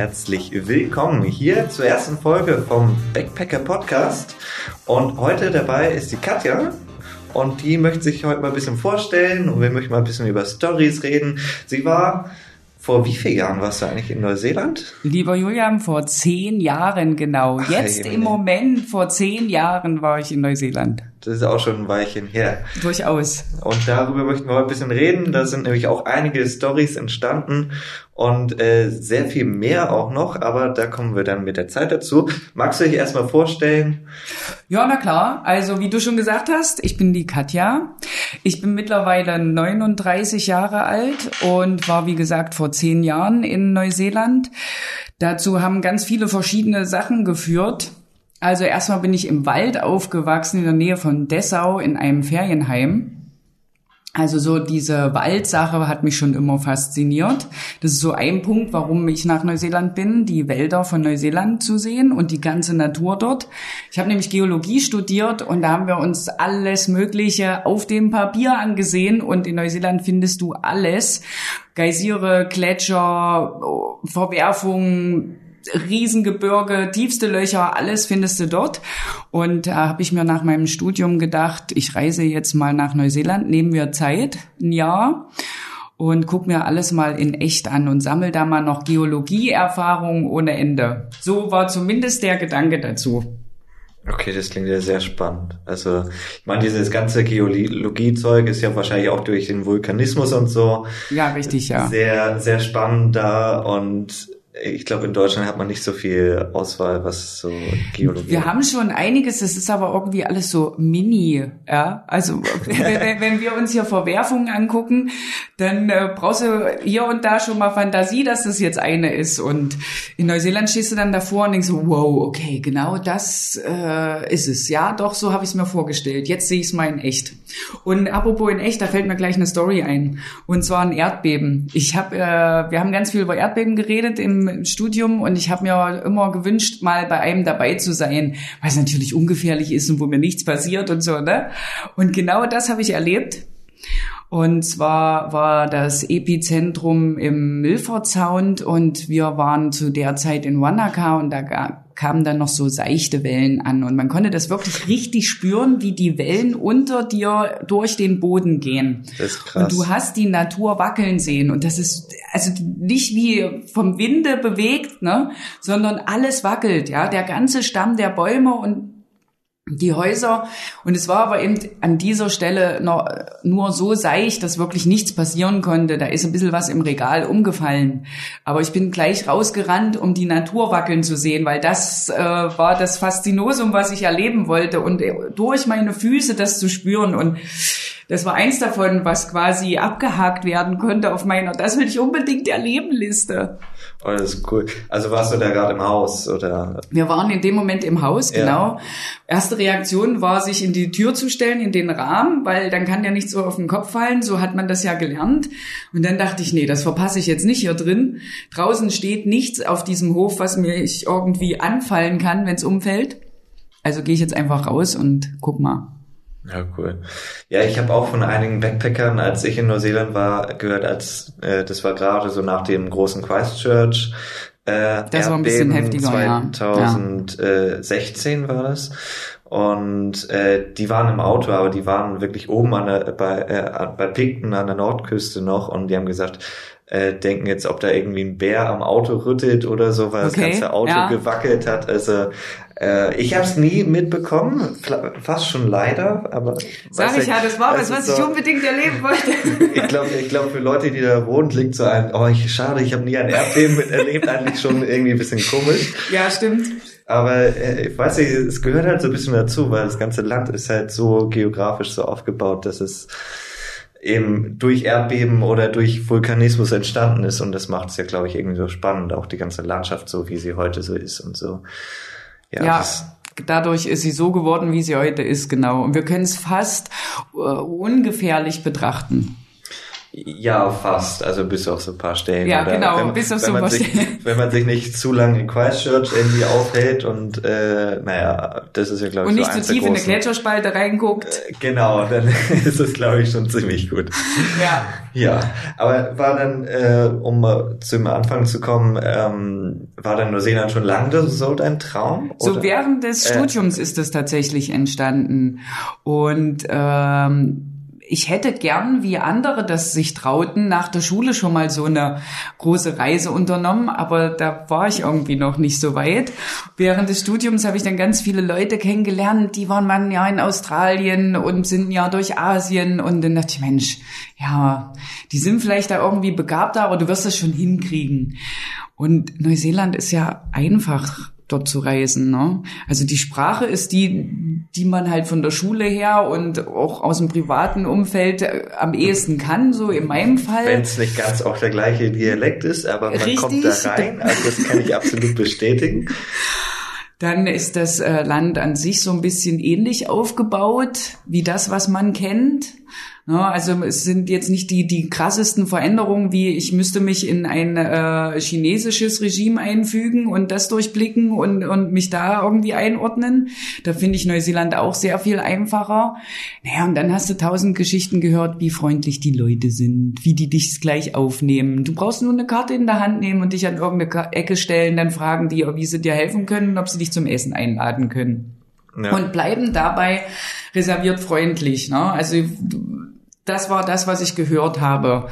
herzlich willkommen hier zur ersten Folge vom Backpacker Podcast. Und heute dabei ist die Katja. Und die möchte sich heute mal ein bisschen vorstellen und wir möchten mal ein bisschen über Stories reden. Sie war vor wie vielen Jahren warst du eigentlich in Neuseeland? Lieber Julian, vor zehn Jahren genau. Jetzt im Moment, vor zehn Jahren war ich in Neuseeland. Das ist auch schon ein Weilchen her. Durchaus. Und darüber möchten wir heute ein bisschen reden. Da sind nämlich auch einige Stories entstanden und äh, sehr viel mehr auch noch, aber da kommen wir dann mit der Zeit dazu. Magst du dich erstmal vorstellen? Ja, na klar. Also wie du schon gesagt hast, ich bin die Katja. Ich bin mittlerweile 39 Jahre alt und war, wie gesagt, vor zehn Jahren in Neuseeland. Dazu haben ganz viele verschiedene Sachen geführt. Also erstmal bin ich im Wald aufgewachsen, in der Nähe von Dessau, in einem Ferienheim. Also so diese Waldsache hat mich schon immer fasziniert. Das ist so ein Punkt, warum ich nach Neuseeland bin, die Wälder von Neuseeland zu sehen und die ganze Natur dort. Ich habe nämlich Geologie studiert und da haben wir uns alles Mögliche auf dem Papier angesehen und in Neuseeland findest du alles. Geysire, Gletscher, Verwerfungen, Riesengebirge, tiefste Löcher, alles findest du dort. Und da habe ich mir nach meinem Studium gedacht, ich reise jetzt mal nach Neuseeland, nehmen wir Zeit, ein Jahr und guck mir alles mal in echt an und sammel da mal noch Geologieerfahrungen ohne Ende. So war zumindest der Gedanke dazu. Okay, das klingt ja sehr spannend. Also, ich meine, dieses ganze Geologie-Zeug ist ja wahrscheinlich auch durch den Vulkanismus und so. Ja, richtig, ja. Sehr, sehr spannend da und ich glaube, in Deutschland hat man nicht so viel Auswahl, was so Geologie. Wir haben schon einiges, es ist aber irgendwie alles so mini, ja. Also wenn, wenn wir uns hier Verwerfungen angucken, dann äh, brauchst du hier und da schon mal Fantasie, dass das jetzt eine ist. Und in Neuseeland stehst du dann davor und denkst so, wow, okay, genau das äh, ist es. Ja, doch, so habe ich es mir vorgestellt. Jetzt sehe ich es mal in echt. Und apropos in echt, da fällt mir gleich eine Story ein. Und zwar ein Erdbeben. Ich habe, äh, wir haben ganz viel über Erdbeben geredet im im Studium und ich habe mir immer gewünscht, mal bei einem dabei zu sein, weil es natürlich ungefährlich ist und wo mir nichts passiert und so, ne? Und genau das habe ich erlebt. Und zwar war das Epizentrum im Milford Sound und wir waren zu der Zeit in Wanaka und da kamen dann noch so seichte Wellen an und man konnte das wirklich richtig spüren, wie die Wellen unter dir durch den Boden gehen. Das ist krass. Und du hast die Natur wackeln sehen und das ist also nicht wie vom Winde bewegt, ne, sondern alles wackelt, ja, der ganze Stamm der Bäume und die Häuser. Und es war aber eben an dieser Stelle noch, nur so seicht, dass wirklich nichts passieren konnte. Da ist ein bisschen was im Regal umgefallen. Aber ich bin gleich rausgerannt, um die Natur wackeln zu sehen, weil das äh, war das Faszinosum, was ich erleben wollte. Und durch meine Füße das zu spüren. Und das war eins davon, was quasi abgehakt werden konnte auf meiner, das will ich unbedingt erleben Liste. Oh, das ist cool. Also warst du da gerade im Haus oder? Wir waren in dem Moment im Haus, genau. Ja. Erste Reaktion war, sich in die Tür zu stellen, in den Rahmen, weil dann kann ja nicht so auf den Kopf fallen. So hat man das ja gelernt. Und dann dachte ich, nee, das verpasse ich jetzt nicht hier drin. Draußen steht nichts auf diesem Hof, was mir irgendwie anfallen kann, wenn es umfällt. Also gehe ich jetzt einfach raus und guck mal. Ja, cool. Ja, ich habe auch von einigen Backpackern, als ich in Neuseeland war, gehört, als äh, das war gerade so nach dem großen Christchurch. Äh, das war ein bisschen heftiger, 2016 ja. war das. Und äh, die waren im Auto, aber die waren wirklich oben an der, bei, äh, bei Picton an der Nordküste noch und die haben gesagt, äh, denken jetzt, ob da irgendwie ein Bär am Auto rüttelt oder so, weil okay, das ganze Auto ja. gewackelt hat. Also äh, ich habe es nie mitbekommen, fast schon leider, aber sag ich ja, das war was, was so, ich unbedingt erleben wollte. ich glaube, ich glaube für Leute, die da wohnen, liegt so ein, oh, ich schade, ich habe nie ein Erdbeben erlebt, eigentlich schon irgendwie ein bisschen komisch. Ja, stimmt. Aber äh, ich weiß nicht, es gehört halt so ein bisschen dazu, weil das ganze Land ist halt so geografisch so aufgebaut, dass es eben durch Erdbeben oder durch Vulkanismus entstanden ist und das macht es ja, glaube ich, irgendwie so spannend, auch die ganze Landschaft so, wie sie heute so ist und so. Ja, ja dadurch ist sie so geworden, wie sie heute ist, genau. Und wir können es fast uh, ungefährlich betrachten. Ja, fast. Also bis auf so ein paar Stellen. Ja, Oder genau, wenn, bis auf so ein man paar sich, Stellen. Wenn man sich nicht zu lange in Christchurch irgendwie aufhält und äh, naja, das ist ja glaube ich Und so nicht zu eins der tief in eine Gletscherspalte reinguckt. Genau, dann ist es glaube ich schon ziemlich gut. Ja. Ja, aber war dann, äh, um zum Anfang zu kommen, ähm, war dann Neuseeland schon lange so dein Traum? So Oder? während des Äh. Studiums ist das tatsächlich entstanden. Und ähm, ich hätte gern, wie andere das sich trauten, nach der Schule schon mal so eine große Reise unternommen, aber da war ich irgendwie noch nicht so weit. Während des Studiums habe ich dann ganz viele Leute kennengelernt, die waren mal ein Jahr in Australien und sind ein Jahr durch Asien und dann dachte ich, Mensch, ja, die sind vielleicht da irgendwie begabter, aber du wirst das schon hinkriegen. Und Neuseeland ist ja einfach dort zu reisen. Ne? Also die Sprache ist die, die man halt von der Schule her und auch aus dem privaten Umfeld äh, am ehesten kann, so in meinem Fall. Wenn es nicht ganz auch der gleiche Dialekt ist, aber man kommt da Richtig. rein, also das kann ich absolut bestätigen. Dann ist das äh, Land an sich so ein bisschen ähnlich aufgebaut wie das, was man kennt. Ne, also es sind jetzt nicht die, die krassesten Veränderungen, wie ich müsste mich in ein äh, chinesisches Regime einfügen und das durchblicken und, und mich da irgendwie einordnen. Da finde ich Neuseeland auch sehr viel einfacher. Naja, und dann hast du tausend Geschichten gehört, wie freundlich die Leute sind, wie die dich gleich aufnehmen. Du brauchst nur eine Karte in der Hand nehmen und dich an irgendeine Ecke stellen, dann fragen die, wie sie dir helfen können und ob sie dich zum Essen einladen können Ja. und bleiben dabei reserviert freundlich. Ne? Also das war das, was ich gehört habe,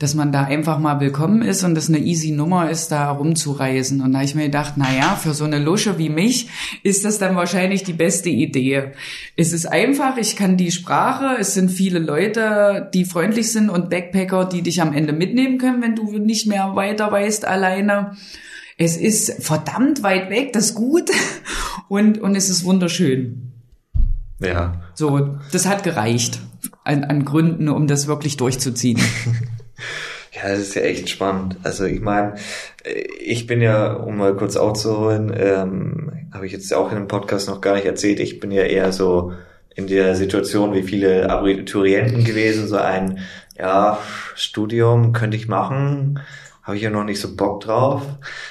dass man da einfach mal willkommen ist und das eine easy Nummer ist, da rumzureisen. Und da habe ich mir gedacht, na ja, für so eine Lusche wie mich ist das dann wahrscheinlich die beste Idee. Es ist einfach, ich kann die Sprache, es sind viele Leute, die freundlich sind und Backpacker, die dich am Ende mitnehmen können, wenn du nicht mehr weiter weißt alleine. Es ist verdammt weit weg, das ist gut. Und, und es ist wunderschön. ja. So, das hat gereicht an, an Gründen, um das wirklich durchzuziehen. Ja, das ist ja echt spannend. Also ich meine, ich bin ja, um mal kurz aufzuholen, ähm, habe ich jetzt auch in dem Podcast noch gar nicht erzählt, ich bin ja eher so in der Situation wie viele Abiturienten gewesen, so ein, ja, Studium könnte ich machen, habe ich ja noch nicht so Bock drauf.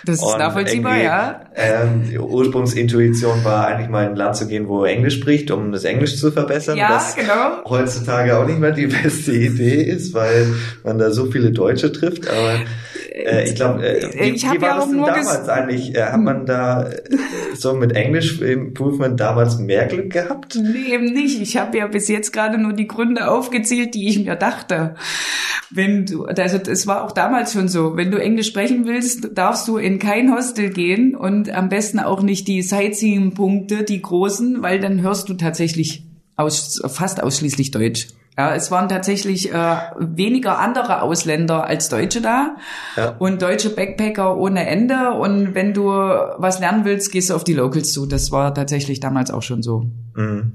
Das ist Und nachvollziehbar, irgendwie, ja. Ähm, die Ursprungsintuition war eigentlich mal in ein Land zu gehen, wo Englisch spricht, um das Englisch zu verbessern. Ja, das genau. heutzutage auch nicht mehr die beste Idee ist, weil man da so viele Deutsche trifft. Aber äh, ich glaube, äh, wie, Ich wie war ja das auch denn damals eigentlich? Äh, hat man da äh, so mit Englisch Improvement damals mehr Glück gehabt? Nee, eben nicht. Ich habe ja bis jetzt gerade nur die Gründe aufgezählt, die ich mir dachte. Wenn du, also es war auch damals schon so, wenn du Englisch sprechen willst, darfst du in kein Hostel gehen und am besten auch nicht die Sightseeing-Punkte, die großen, weil dann hörst du tatsächlich aus, fast ausschließlich Deutsch. Ja, es waren tatsächlich äh, weniger andere Ausländer als Deutsche da Ja. und deutsche Backpacker ohne Ende. Und wenn du was lernen willst, gehst du auf die Locals zu. Das war tatsächlich damals auch schon so. Mhm.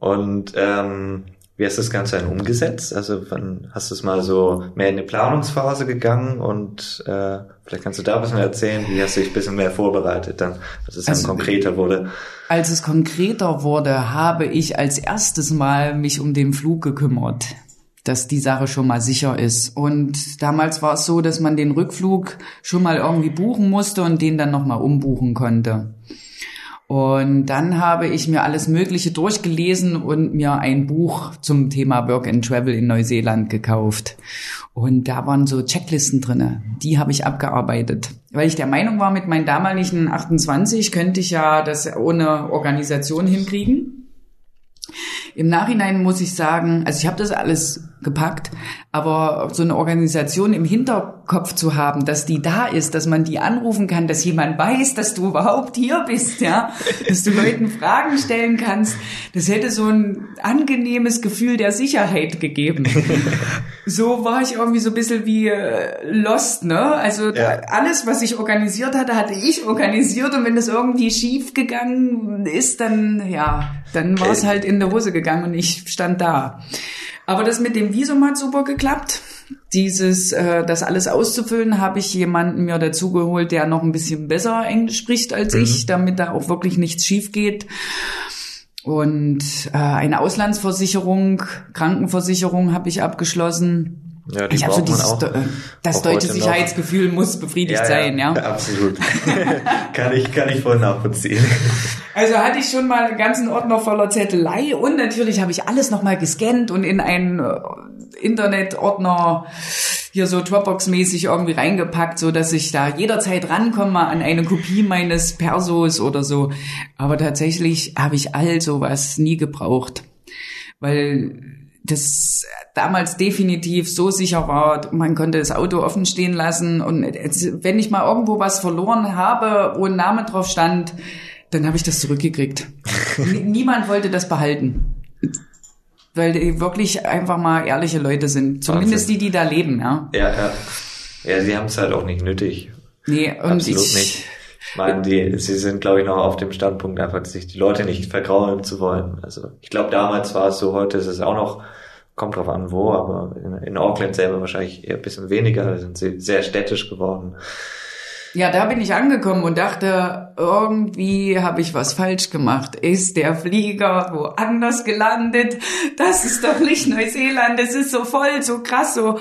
Und ähm, wie hast du das Ganze dann umgesetzt? Also wann hast du es mal so mehr in die Planungsphase gegangen und äh, vielleicht kannst du da ein bisschen erzählen, wie hast du dich ein bisschen mehr vorbereitet dann, als es dann Also, konkreter wurde. Als es konkreter wurde, habe ich als erstes Mal mich um den Flug gekümmert, dass die Sache schon mal sicher ist. Und damals war es so, dass man den Rückflug schon mal irgendwie buchen musste und den dann nochmal umbuchen konnte. Und dann habe ich mir alles Mögliche durchgelesen und mir ein Buch zum Thema Work and Travel in Neuseeland gekauft. Und da waren so Checklisten drinne. Die habe ich abgearbeitet. Weil ich der Meinung war, mit meinen damaligen 28 könnte ich ja das ohne Organisation hinkriegen. Im Nachhinein muss ich sagen, also ich habe das alles gepackt, aber so eine Organisation im Hinterkopf zu haben, dass die da ist, dass man die anrufen kann, dass jemand weiß, dass du überhaupt hier bist, ja, dass du Leuten Fragen stellen kannst, das hätte so ein angenehmes Gefühl der Sicherheit gegeben. so war ich irgendwie so ein bisschen wie äh, lost, ne? Also Ja. alles, was ich organisiert hatte, hatte ich organisiert und wenn das irgendwie schief gegangen ist, dann ja, dann war es halt in der Hose gegangen und ich stand da. Aber das mit dem Visum hat super geklappt. Dieses, äh, das alles auszufüllen, habe ich jemanden mir dazu geholt, der noch ein bisschen besser Englisch spricht als ich, damit da auch wirklich nichts schief geht. Und äh, eine Auslandsversicherung, Krankenversicherung habe ich abgeschlossen. Ja, die ich habe so dieses, auch- das auch deutsche heute noch. Sicherheitsgefühl muss befriedigt sein, ja. Absolut. kann ich, kann ich voll nachvollziehen. Also hatte ich schon mal einen ganzen Ordner voller Zettelei und natürlich habe ich alles nochmal gescannt und in einen äh, Internetordner hier so Dropbox-mäßig irgendwie reingepackt, so dass ich da jederzeit rankomme an eine Kopie meines Persos oder so. Aber tatsächlich habe ich all sowas nie gebraucht, weil das damals definitiv so sicher war, man konnte das Auto offen stehen lassen und wenn ich mal irgendwo was verloren habe, wo ein Name drauf stand, dann habe ich das zurückgekriegt. Niemand wollte das behalten. Weil die wirklich einfach mal ehrliche Leute sind. Zumindest Wahnsinn. die, die da leben, ja. Ja, ja. Ja, sie haben es halt auch nicht nötig. Nee, und Absolut ich, nicht. Ich meine, die, sie sind, glaube ich, noch auf dem Standpunkt, einfach sich die Leute nicht vergraulen zu wollen. Also ich glaube, damals war es so, heute ist es auch noch, kommt drauf an, wo, aber in, in Auckland selber wahrscheinlich eher ein bisschen weniger, da sind sie sehr städtisch geworden. Ja, da bin ich angekommen und dachte, irgendwie habe ich was falsch gemacht. Ist der Flieger woanders gelandet? Das ist doch nicht Neuseeland. Es ist so voll, so krass, so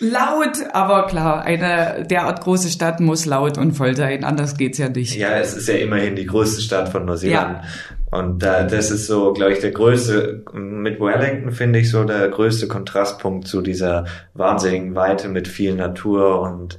laut. Aber klar, eine derart große Stadt muss laut und voll sein. Anders geht's ja nicht. Ja, es ist ja immerhin die größte Stadt von Neuseeland. Und da, das ist so, glaube ich, der größte, mit Wellington finde ich so der größte Kontrastpunkt zu dieser wahnsinnigen Weite mit viel Natur und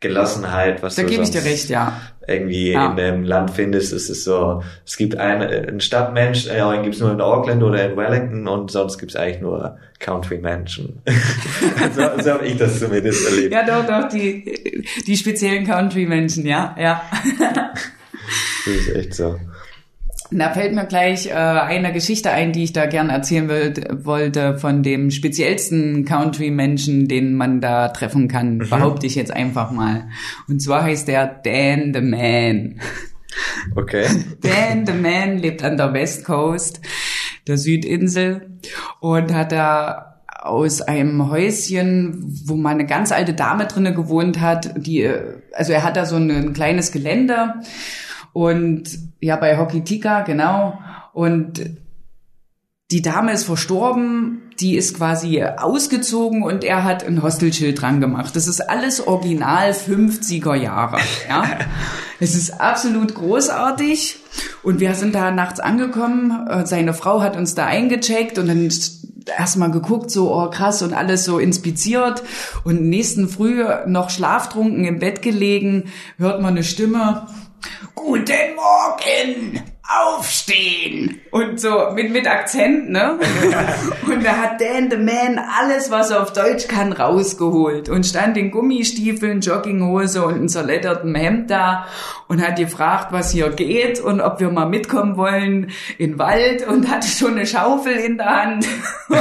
Gelassenheit, was Da du gebe ich dir recht, ja. irgendwie Ja. in dem Land findest. Es ist so, es gibt eine, einen Stadtmensch, ja, den gibt's nur in Auckland oder in Wellington und sonst gibt's eigentlich nur Country-Menschen. so so habe ich das zumindest erlebt. Ja, doch, doch, die, die speziellen Country-Menschen, ja, ja. Das ist echt so. Da fällt mir gleich äh, eine Geschichte ein, die ich da gern erzählen will, wollte von dem speziellsten Country-Menschen, den man da treffen kann, behaupte ich jetzt einfach mal. Und zwar heißt der Dan the Man. Okay. Dan the Man lebt an der West Coast, der Südinsel, und hat da aus einem Häuschen, wo mal eine ganz alte Dame drinne gewohnt hat, die, äh, also er hat da so ein, ein kleines Gelände und ja, bei Hokitika, genau. Und die Dame ist verstorben, die ist quasi ausgezogen und er hat ein Hostelschild dran gemacht. Das ist alles original 50er Jahre, ja. Es ist absolut großartig und wir sind da nachts angekommen. Äh, Seine Frau hat uns da eingecheckt und dann erstmal geguckt, so, oh krass und alles so inspiziert und nächsten Früh noch schlaftrunken im Bett gelegen, hört man eine Stimme, Guten Morgen! Aufstehen! Und so mit, mit Akzent, ne? Und da hat Dan the Man alles, was er auf Deutsch kann, rausgeholt und stand in Gummistiefeln, Jogginghose und einem zerletterten Hemd da und hat gefragt, was hier geht und ob wir mal mitkommen wollen in den Wald und hatte schon eine Schaufel in der Hand. da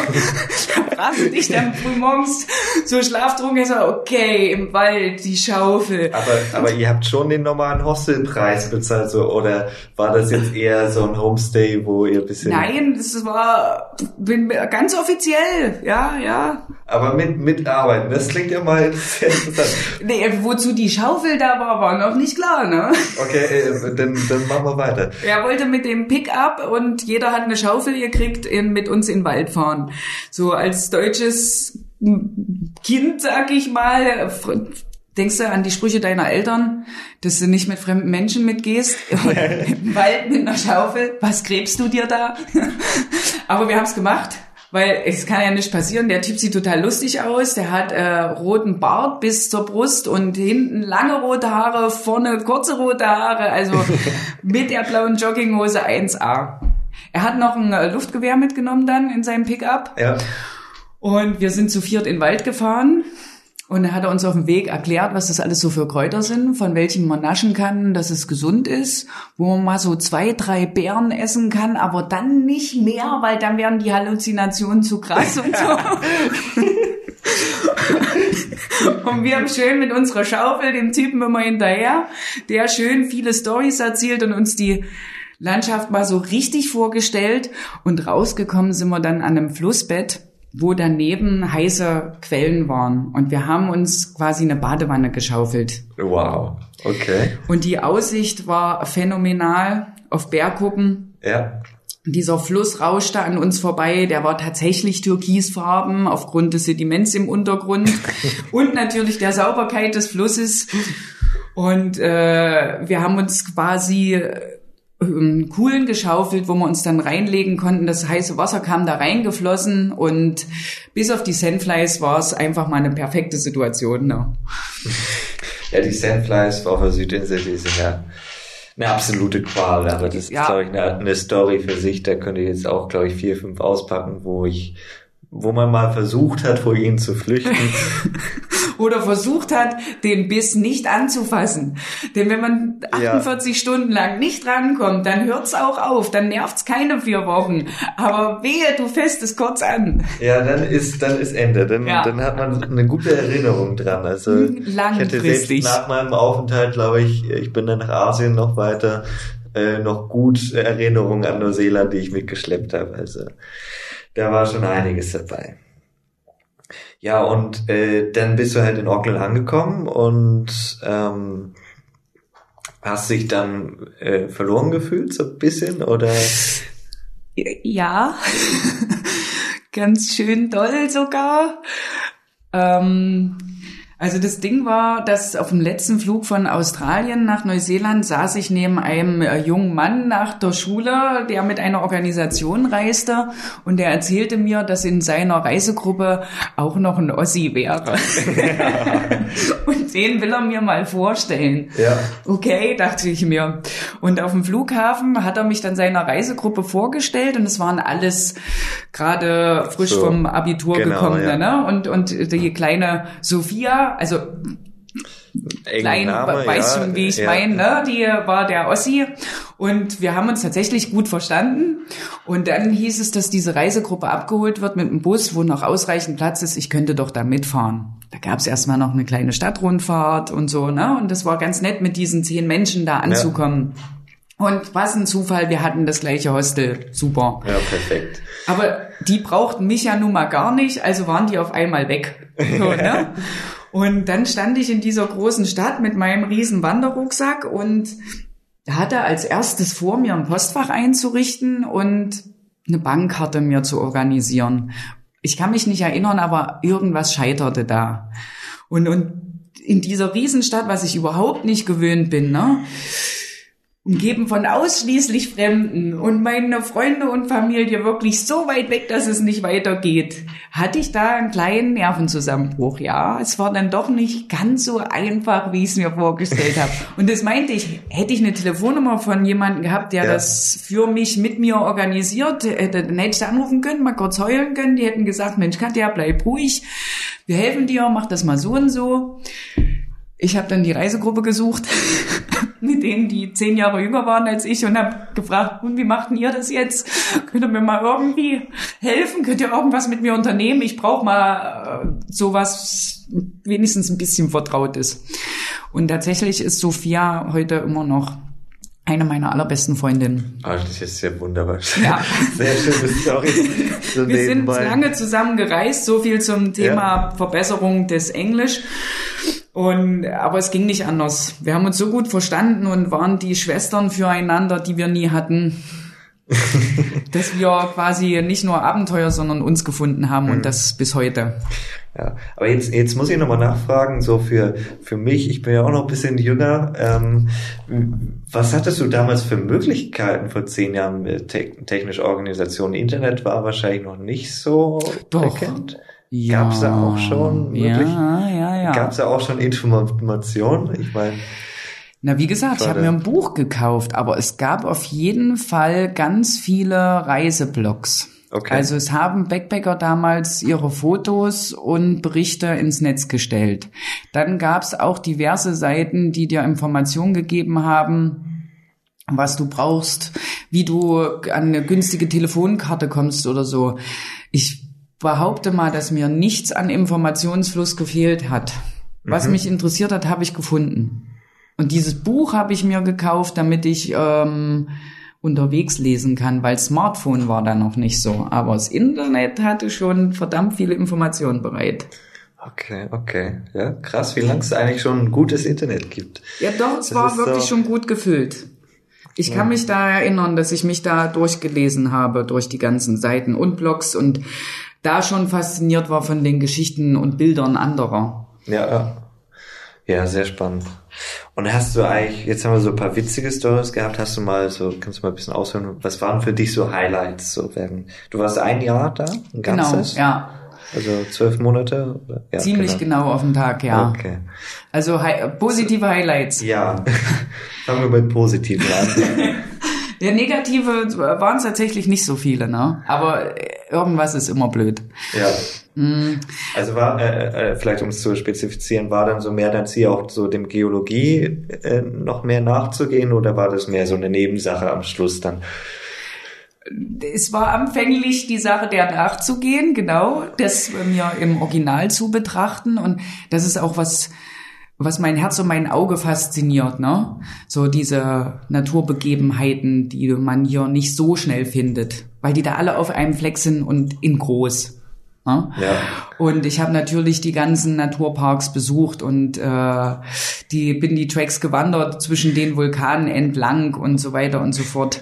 fragte ich dann frühmorgens so schlaftrunken, ich so, okay, im Wald, die Schaufel. Aber, aber ihr habt schon den normalen Hostelpreis bezahlt, so, oder war das jetzt eher so ein Homestay, wo ihr ein bisschen... Nein, das war bin ganz offiziell, ja, ja. Aber mit, mit Arbeiten, das klingt ja mal sehr interessant. Nee, wozu die Schaufel da war, war noch nicht klar, ne? Okay, äh, dann, dann machen wir weiter. Er wollte mit dem Pickup und jeder hat eine Schaufel gekriegt, in, mit uns in den Wald fahren. So als deutsches Kind, sag ich mal, denkst du an die Sprüche deiner Eltern, dass du nicht mit fremden Menschen mitgehst, im Wald mit einer Schaufel, was gräbst du dir da? Aber wir haben es gemacht. Weil es kann ja nicht passieren. Der Typ sieht total lustig aus. Der hat äh, roten Bart bis zur Brust und hinten lange rote Haare, vorne kurze rote Haare. Also mit der blauen Jogginghose 1A. Er hat noch ein äh, Luftgewehr mitgenommen dann in seinem Pickup. Ja. Und wir sind zu viert in den Wald gefahren. Und er hat uns auf dem Weg erklärt, was das alles so für Kräuter sind, von welchen man naschen kann, dass es gesund ist, wo man mal so zwei, drei Beeren essen kann, aber dann nicht mehr, weil dann werden die Halluzinationen zu krass und so. und wir haben schön mit unserer Schaufel dem Typen immer hinterher, der schön viele Stories erzählt und uns die Landschaft mal so richtig vorgestellt. Und rausgekommen sind wir dann an einem Flussbett wo daneben heiße Quellen waren. Und wir haben uns quasi eine Badewanne geschaufelt. Wow. Okay. Und die Aussicht war phänomenal auf Bergkuppen. Ja. dieser Fluss rauschte an uns vorbei, der war tatsächlich türkisfarben aufgrund des Sediments im Untergrund und natürlich der Sauberkeit des Flusses. Und äh, wir haben uns quasi ähm, Kuhlen geschaufelt, wo wir uns dann reinlegen konnten. Das heiße Wasser kam da reingeflossen und bis auf die Sandflies war es einfach mal eine perfekte Situation. Ne? Ja, die Sandflies auf der Südinsel, die sind ja eine absolute Qual, aber das ist, ja. glaube ich, eine, eine, Story für sich. Da könnte ich jetzt auch, glaube ich, vier, fünf auspacken, wo ich, wo man mal versucht hat, vor ihnen zu flüchten. oder versucht hat, den Biss nicht anzufassen. Denn wenn man 48 ja. Stunden lang nicht rankommt, dann hört's auch auf, dann nervt's keine vier Wochen. Aber wehe, du fässt es kurz an. Ja, dann ist, dann ist Ende. Dann, ja. dann hat man eine gute Erinnerung dran. Also ich hätte selbst nach meinem Aufenthalt, glaube ich, ich bin dann nach Asien noch weiter, äh, noch gut Erinnerungen an Neuseeland, die ich mitgeschleppt habe. Also da war schon einiges dabei. Ja, und äh, dann bist du halt in Auckland angekommen und ähm, hast dich dann äh, verloren gefühlt, so ein bisschen, oder? Ja, ganz schön doll sogar. Ähm, also das Ding war, dass auf dem letzten Flug von Australien nach Neuseeland saß ich neben einem äh, jungen Mann nach der Schule, der mit einer Organisation reiste und der erzählte mir, dass in seiner Reisegruppe auch noch ein Ossi wäre. und den will er mir mal vorstellen. Ja. Okay, dachte ich mir. Und auf dem Flughafen hat er mich dann seiner Reisegruppe vorgestellt und es waren alles gerade frisch so, vom Abitur genau, gekommene, ja. ne? Und, und die kleine Sophia also klein, weißt ja, schon, wie ich ja. meine, ne? Die war der Ossi und wir haben uns tatsächlich gut verstanden. Und dann hieß es, dass diese Reisegruppe abgeholt wird mit einem Bus, wo noch ausreichend Platz ist. Ich könnte doch da mitfahren. Da gab es erstmal noch eine kleine Stadtrundfahrt und so, ne? Und das war ganz nett, mit diesen zehn Menschen da anzukommen. Ja. Und was ein Zufall, wir hatten das gleiche Hostel. Super. Ja, perfekt. Aber die brauchten mich ja nun mal gar nicht, also waren die auf einmal weg. So, ne? Und dann stand ich in dieser großen Stadt mit meinem riesen Wanderrucksack und hatte als erstes vor, mir ein Postfach einzurichten und eine Bankkarte mir zu organisieren. Ich kann mich nicht erinnern, aber irgendwas scheiterte da. Und, und in dieser Riesenstadt, was ich überhaupt nicht gewöhnt bin, ne? Umgeben von ausschließlich Fremden und meine Freunde und Familie wirklich so weit weg, dass es nicht weitergeht, hatte ich da einen kleinen Nervenzusammenbruch. Ja, es war dann doch nicht ganz so einfach, wie ich es mir vorgestellt habe. Und das meinte ich, hätte ich eine Telefonnummer von jemandem gehabt, der ja. das für mich mit mir organisiert, dann hätte ich da anrufen können, mal kurz heulen können. Die hätten gesagt, Mensch, Katja, bleib ruhig. Wir helfen dir, mach das mal so und so. Ich habe dann die Reisegruppe gesucht mit denen, die zehn Jahre jünger waren als ich und habe gefragt, und wie macht ihr das jetzt? Könnt ihr mir mal irgendwie helfen? Könnt ihr irgendwas mit mir unternehmen? Ich brauche mal äh, sowas wenigstens ein bisschen vertraut ist. Und tatsächlich ist Sophia heute immer noch eine meiner allerbesten Freundinnen. Ah, das ist ja wunderbar. Ja. Sehr schöne Story. So Wir sind lange zusammen gereist, so viel zum Thema ja. Verbesserung des Englisch. Und, aber es ging nicht anders. Wir haben uns so gut verstanden und waren die Schwestern füreinander, die wir nie hatten. dass wir quasi nicht nur Abenteuer, sondern uns gefunden haben und mhm. das bis heute. Ja, aber jetzt, jetzt muss ich nochmal nachfragen, so für, für mich, ich bin ja auch noch ein bisschen jünger, ähm, was hattest du damals für Möglichkeiten vor zehn Jahren mit te technischer Organisation? Internet war wahrscheinlich noch nicht so Doch. bekannt. Ja, Gab es da auch schon wirklich? Ja, ja, ja. Gab es da auch schon Informationen? Ich meine. Na, wie gesagt, ich habe mir ein Buch gekauft, aber es gab auf jeden Fall ganz viele Reiseblogs. Okay. Also es haben Backpacker damals ihre Fotos und Berichte ins Netz gestellt. Dann gab es auch diverse Seiten, die dir Informationen gegeben haben, was du brauchst, wie du an eine günstige Telefonkarte kommst oder so. Ich behaupte mal, dass mir nichts an Informationsfluss gefehlt hat. Was mhm. mich interessiert hat, habe ich gefunden. Und dieses Buch habe ich mir gekauft, damit ich ähm, unterwegs lesen kann, weil Smartphone war da noch nicht so. Aber das Internet hatte schon verdammt viele Informationen bereit. Okay, okay. Ja, krass, wie lange es eigentlich schon ein gutes Internet gibt. Ja, doch, es das war wirklich so schon gut gefüllt. Ich kann mich da erinnern, dass ich mich da durchgelesen habe durch die ganzen Seiten und Blogs und da schon fasziniert war von den Geschichten und Bildern anderer. Ja, ja. Ja, sehr spannend. Und hast du eigentlich, jetzt haben wir so ein paar witzige Stories gehabt, hast du mal so, kannst du mal ein bisschen ausholen, was waren für dich so Highlights? So während, du warst ein Jahr da, ein ganzes? Genau, ja. Also zwölf Monate? Ja, Ziemlich genau. genau. auf den Tag, ja. Okay. Also hi positive Highlights. Ja, fangen wir mit positiven an. Ja, negative waren es tatsächlich nicht so viele, ne? Aber irgendwas ist immer blöd. Ja. Mm. Also war, äh, äh, vielleicht um es zu spezifizieren, war dann so mehr dein Ziel auch so dem Geologie äh, noch mehr nachzugehen oder war das mehr so eine Nebensache am Schluss dann? es war anfänglich die Sache der nachzugehen, genau, das mir im Original zu betrachten und das ist auch was, was mein Herz und mein Auge fasziniert, ne? So diese Naturbegebenheiten, die man hier nicht so schnell findet, weil die da alle auf einem Fleck sind und in groß. Ne? Ja. Und ich habe natürlich die ganzen Naturparks besucht und äh, die bin die Tracks gewandert zwischen den Vulkanen entlang und so weiter und so fort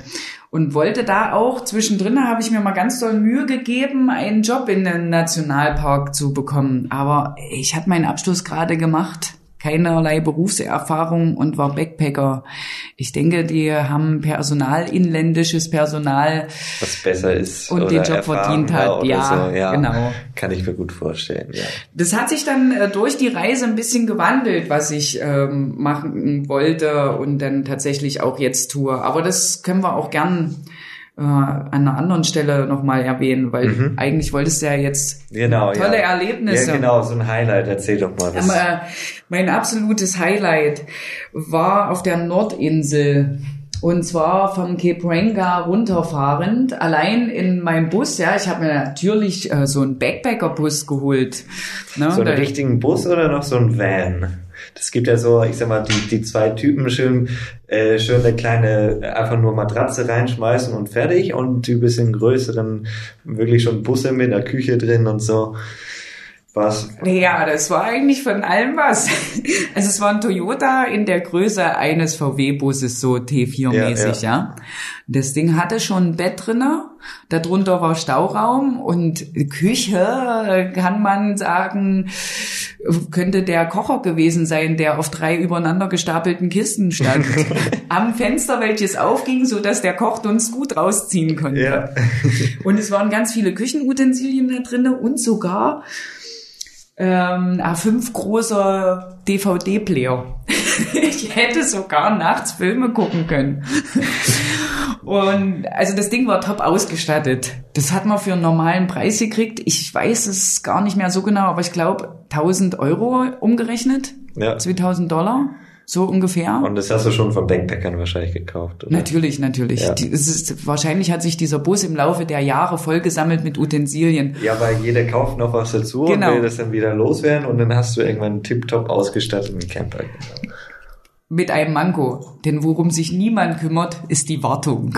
und wollte da auch zwischendrin habe ich mir mal ganz doll Mühe gegeben, einen Job in den Nationalpark zu bekommen. Aber ich hatte meinen Abschluss gerade gemacht keinerlei Berufserfahrung und war Backpacker. Ich denke, die haben Personal, inländisches Personal. Was besser ist. Und den Job verdient hat. Ja, so. ja, genau. Kann ich mir gut vorstellen, ja. Das hat sich dann äh, durch die Reise ein bisschen gewandelt, was ich ähm, machen wollte und dann tatsächlich auch jetzt tue. Aber das können wir auch gern äh, an einer anderen Stelle nochmal erwähnen, weil mhm. eigentlich wolltest du ja jetzt genau, tolle ja. Erlebnisse. Ja, genau, so ein Highlight. Erzähl doch mal. Was. Aber, mein absolutes Highlight war auf der Nordinsel. Und zwar vom Cape Ranga runterfahrend, allein in meinem Bus, ja, ich habe mir natürlich äh, so einen Backpacker-Bus geholt. Ne? So einen richtigen Bus oder noch so ein Van? Das gibt ja so, ich sag mal, die, die zwei Typen schön, äh, schön eine kleine, einfach nur Matratze reinschmeißen und fertig und die bisschen größeren, wirklich schon Busse mit einer Küche drin und so. Was? Ja, das war eigentlich von allem was. Also es war ein Toyota in der Größe eines VW-Busses, so T4-mäßig, ja, ja. ja, Das Ding hatte schon ein Bett drinne, darunter war Stauraum und Küche, kann man sagen, könnte der Kocher gewesen sein, der auf drei übereinander gestapelten Kisten stand. Am Fenster, welches aufging, so dass der Koch uns gut rausziehen konnte. Ja. und es waren ganz viele Küchenutensilien da drinne und sogar ähm, A5 großer DVD-Player. ich hätte sogar nachts Filme gucken können. Und also das Ding war top ausgestattet. Das hat man für einen normalen Preis gekriegt. Ich weiß es gar nicht mehr so genau, aber ich glaube 1000 Euro umgerechnet. Ja. 2000 Dollar. So ungefähr. Und das hast du schon von Backpackern wahrscheinlich gekauft, oder? Natürlich, natürlich. Ja. Die, es ist, wahrscheinlich hat sich dieser Bus im Laufe der Jahre vollgesammelt mit Utensilien. Ja, weil jeder kauft noch was dazu genau. und will das dann wieder loswerden und dann hast du irgendwann einen tiptop ausgestatteten Camper. Genau mit einem Manko. Denn worum sich niemand kümmert, ist die Wartung.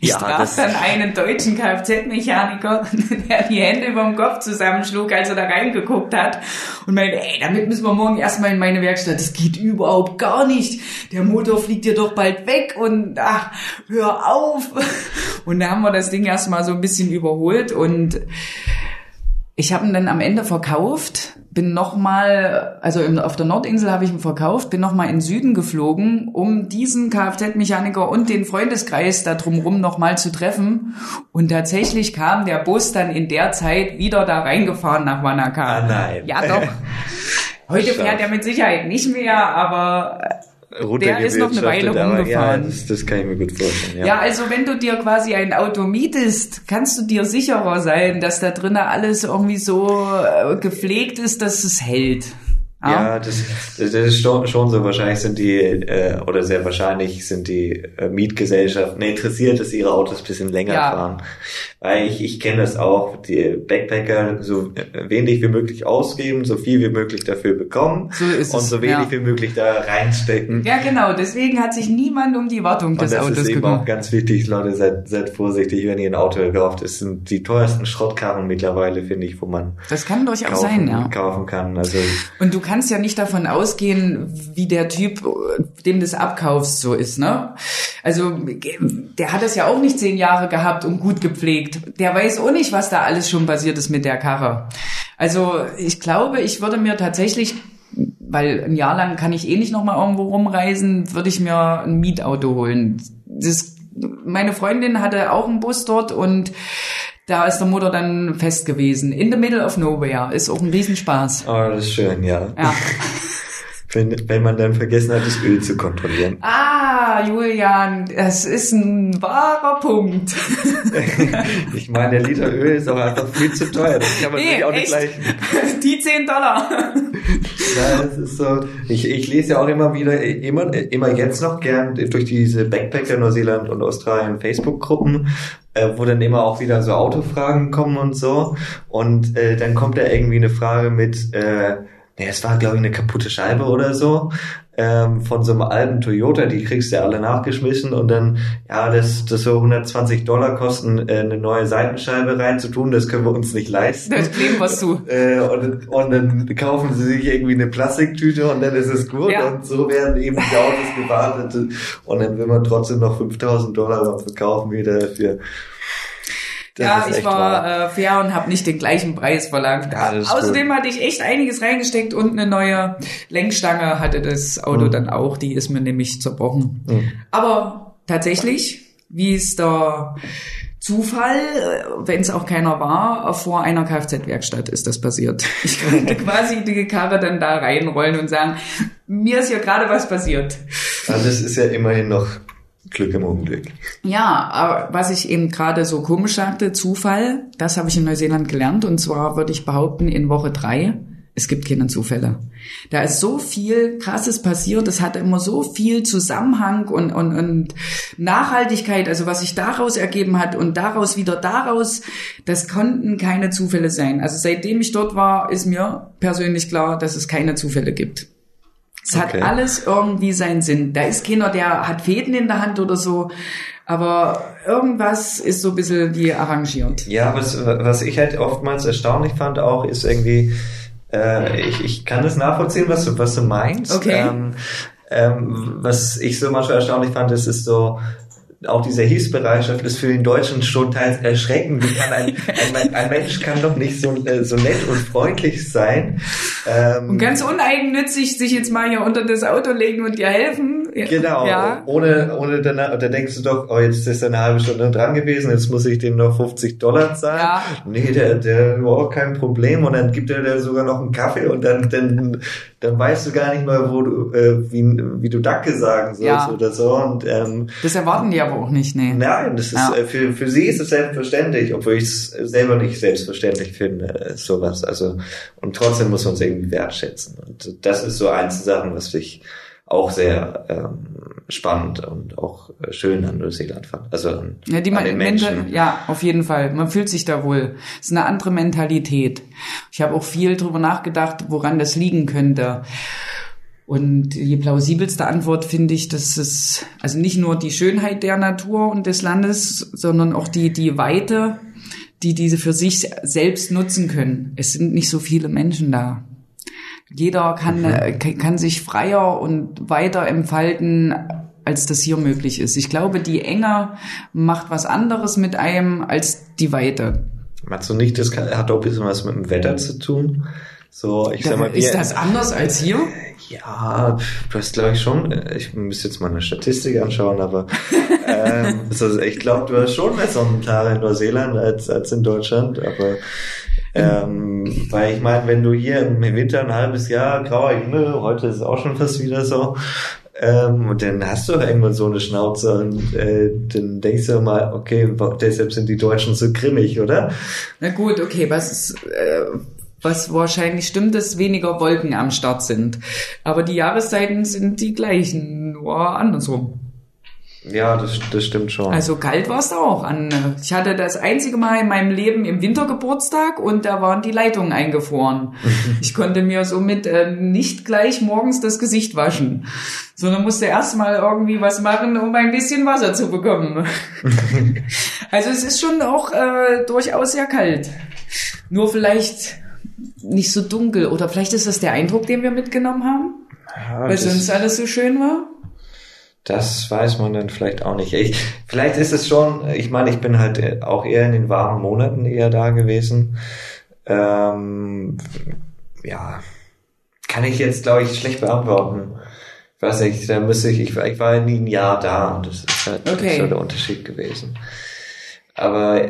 Ich ja, traf dann einen deutschen Kfz-Mechaniker, der die Hände über dem Kopf zusammenschlug, als er da reingeguckt hat und meinte, ey, damit müssen wir morgen erstmal in meine Werkstatt. Das geht überhaupt gar nicht. Der Motor fliegt dir doch bald weg und ach, hör auf. Und da haben wir das Ding erstmal so ein bisschen überholt und ich habe ihn dann am Ende verkauft, bin nochmal, also auf der Nordinsel habe ich ihn verkauft, bin nochmal in den Süden geflogen, um diesen Kfz-Mechaniker und den Freundeskreis da drumherum nochmal zu treffen. Und tatsächlich kam der Bus dann in der Zeit wieder da reingefahren nach Wanaka. Ah, nein. Ja, doch. Heute fährt er mit Sicherheit nicht mehr, aber der ist noch eine Weile rumgefahren. Ja, das, das, kann ich mir gut vorstellen. Ja. ja, also wenn du dir quasi ein Auto mietest, kannst du dir sicherer sein, dass da drinnen alles irgendwie so äh, gepflegt ist, dass es hält. Ja, das, das ist schon, schon so. Wahrscheinlich sind die, äh, oder sehr wahrscheinlich sind die äh, Mietgesellschaften interessiert, dass ihre Autos ein bisschen länger ja. fahren. Weil ich, ich kenne das auch, die Backpacker so wenig wie möglich ausgeben, so viel wie möglich dafür bekommen so ist und es, so wenig ja. wie möglich da reinstecken. Ja, genau. Deswegen hat sich niemand um die Wartung des Autos gekümmert. Das ist eben auch ganz wichtig, Leute, seid, seid vorsichtig, wenn ihr ein Auto kauft. Es sind die teuersten Schrottkarren mittlerweile, finde ich, wo man das kann durchaus kaufen, sein, ja. kaufen kann. Also und du kannst kannst ja nicht davon ausgehen, wie der Typ, dem das abkaufst, so ist, ne? Also der hat das ja auch nicht zehn Jahre gehabt und gut gepflegt. Der weiß auch nicht, was da alles schon passiert ist mit der Karre. Also ich glaube, ich würde mir tatsächlich weil ein Jahr lang kann ich eh nicht noch mal irgendwo rumreisen, würde ich mir ein Mietauto holen. Das, meine Freundin hatte auch einen Bus dort und da ist der Mutter dann fest gewesen. In the middle of nowhere. Ist auch ein Riesenspaß. Oh, das ist schön, ja. Ja. wenn, wenn man dann vergessen hat, das Öl zu kontrollieren. Ah, Julian, das ist ein wahrer Punkt. ich meine, der Liter Öl ist auch einfach viel zu teuer. Das kann man Nee, auch nicht leisten. Die 10 Dollar. Ja, das ist so. Ich, ich lese ja auch immer wieder, immer, immer jetzt noch gern durch diese Backpacker Neuseeland und Australien Facebook-Gruppen, äh, wo dann immer auch wieder so Autofragen kommen und so. Und äh, dann kommt da irgendwie eine Frage mit, äh, nee, es war glaube ich eine kaputte Scheibe oder so. Ähm, von so einem alten Toyota, die kriegst du ja alle nachgeschmissen und dann, ja, das, das so 120 Dollar kosten, äh, eine neue Seitenscheibe reinzutun, das können wir uns nicht leisten. Das kleben was zu. Äh, und, und dann kaufen sie sich irgendwie eine Plastiktüte und dann ist es gut Ja. und so werden eben die Autos gewartet und dann will man trotzdem noch 5000 Dollar verkaufen wieder dafür. Ja, ich wahr. war äh, fair und habe nicht den gleichen Preis verlangt. Ja, Außerdem hatte ich echt einiges reingesteckt und eine neue Lenkstange hatte das Auto Mhm. dann auch. Die ist mir nämlich zerbrochen. Mhm. Aber tatsächlich, wie es der Zufall, wenn es auch keiner war, vor einer Kfz-Werkstatt ist das passiert. Ich konnte quasi die Karre dann da reinrollen und sagen, mir ist hier gerade was passiert. Also das ist ja immerhin noch Glück im Unglück. Ja, aber was ich eben gerade so komisch sagte, Zufall, das habe ich in Neuseeland gelernt. Und zwar würde ich behaupten, in Woche drei, es gibt keine Zufälle. Da ist so viel Krasses passiert, es hat immer so viel Zusammenhang und, und, und Nachhaltigkeit, also was sich daraus ergeben hat und daraus wieder daraus, das konnten keine Zufälle sein. Also seitdem ich dort war, ist mir persönlich klar, dass es keine Zufälle gibt. Es Okay. hat alles irgendwie seinen Sinn. Da ist keiner, der hat Fäden in der Hand oder so. Aber irgendwas ist so ein bisschen wie arrangiert. Ja, was, was ich halt oftmals erstaunlich fand auch, ist irgendwie, äh, ich, ich kann das nachvollziehen, was du, was du meinst. Okay. Ähm, ähm, was ich so manchmal erstaunlich fand, ist, ist so, auch diese Hilfsbereitschaft ist für den Deutschen schon teils erschreckend. Wie kann ein, ein, ein Mensch kann doch nicht so, äh, so nett und freundlich sein. Ähm, Und ganz uneigennützig sich jetzt mal hier unter das Auto legen und dir helfen. Genau, Ja. ohne, ohne danach, da denkst du doch, oh, jetzt ist er eine halbe Stunde dran gewesen, jetzt muss ich dem noch 50 Dollar zahlen. Ja. Nee, der, der, überhaupt kein Problem. Und dann gibt er dir sogar noch einen Kaffee und dann, dann, dann weißt du gar nicht mal, wo du, äh, wie, wie du Danke sagen sollst Ja. oder so. Und, ähm, Das erwarten die aber auch nicht, nee. Nein, das ist Ja. äh, für, für sie ist es selbstverständlich, obwohl ich es selber nicht selbstverständlich finde, äh, sowas. Also und trotzdem muss man es irgendwie wertschätzen. Und das ist so eins der Sachen, was ich auch sehr ähm, spannend und auch äh, schön an Neuseeland fand. Also an, Ja, die an den Menschen. Menschen. ja, auf jeden Fall. Man fühlt sich da wohl. Es ist eine andere Mentalität. Ich habe auch viel drüber nachgedacht, woran das liegen könnte. Und die plausibelste Antwort finde ich, dass es also nicht nur die Schönheit der Natur und des Landes, sondern auch die die Weite, die diese für sich selbst nutzen können. Es sind nicht so viele Menschen da. Jeder kann, äh, kann sich freier und weiter entfalten, als das hier möglich ist. Ich glaube, die Enge macht was anderes mit einem als die Weite. Meinst du nicht, das hat auch ein bisschen was mit dem Wetter zu tun? So, ich sag mal, ist das anders als hier? Ja, du hast glaube ich schon, äh, ich müsste jetzt mal eine Statistik anschauen, aber ähm, also ich glaube, du hast schon mehr Sonnentage in Neuseeland als, als in Deutschland, aber ähm, weil ich meine, wenn du hier im Winter ein halbes Jahr grauer Himmel, heute ist es auch schon fast wieder so, ähm, und dann hast du irgendwann so eine Schnauze und äh, dann denkst du mal, okay, deshalb sind die Deutschen so grimmig, oder? Na gut, okay, was ist, äh, was wahrscheinlich stimmt, dass weniger Wolken am Start sind. Aber die Jahreszeiten sind die gleichen, nur andersrum. Ja, das, das stimmt schon. Also kalt war es auch. An, äh, ich hatte das einzige Mal in meinem Leben im Winter Geburtstag und da waren die Leitungen eingefroren. ich konnte mir somit äh, nicht gleich morgens das Gesicht waschen, sondern musste erst mal irgendwie was machen, um ein bisschen Wasser zu bekommen. also es ist schon auch äh, durchaus sehr kalt. Nur vielleicht nicht so dunkel. Oder vielleicht ist das der Eindruck, den wir mitgenommen haben, Ja, weil sonst alles so schön war. Das weiß man dann vielleicht auch nicht. Ich, vielleicht ist es schon, ich meine, ich bin halt äh, auch eher in den warmen Monaten eher da gewesen. Ähm, ja, kann ich jetzt, glaube ich, schlecht beantworten. Ich weiß nicht, da müsste ich, ich, war- ich war ja nie ein Jahr da und das ist halt Okay. so der Unterschied gewesen. Aber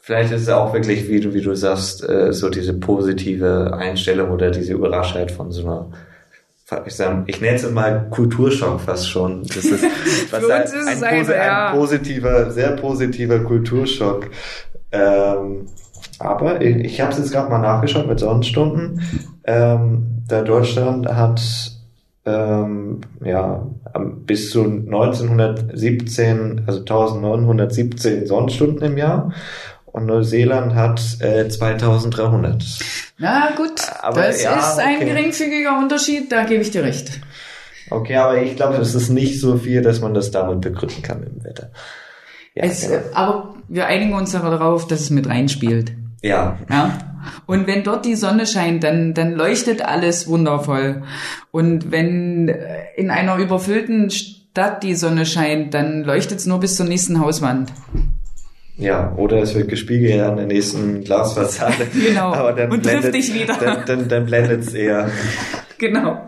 vielleicht ist es auch wirklich, wie du, wie du sagst, äh, so diese positive Einstellung oder diese Überraschheit von so einer ich, ich nenne es mal Kulturschock fast schon. Das ist, was ist ein, einfach, ein ja. positiver, sehr positiver Kulturschock. Ähm, aber ich, ich habe es jetzt gerade mal nachgeschaut mit Sonnenstunden. Ähm, da Deutschland hat ähm, ja bis zu 1917, also 1917 Sonnenstunden im Jahr und Neuseeland hat äh, 2300. Na gut, Aber das ja, ist ein okay. geringfügiger Unterschied, da gebe ich dir recht. Okay, aber ich glaube, es ist nicht so viel, dass man das damit begründen kann im Wetter. Ja, Es, genau. äh, aber wir einigen uns aber darauf, dass es mit reinspielt. ja. Ja. Und wenn dort die Sonne scheint, dann, dann leuchtet alles wundervoll. Und wenn äh, in einer überfüllten Stadt die Sonne scheint, dann leuchtet es nur bis zur nächsten Hauswand. Ja, oder es wird gespiegelt an der nächsten Glasfassade. Genau. Aber dann Und trifft blendet, dich wieder. Dann, dann, dann blendet es eher. Genau.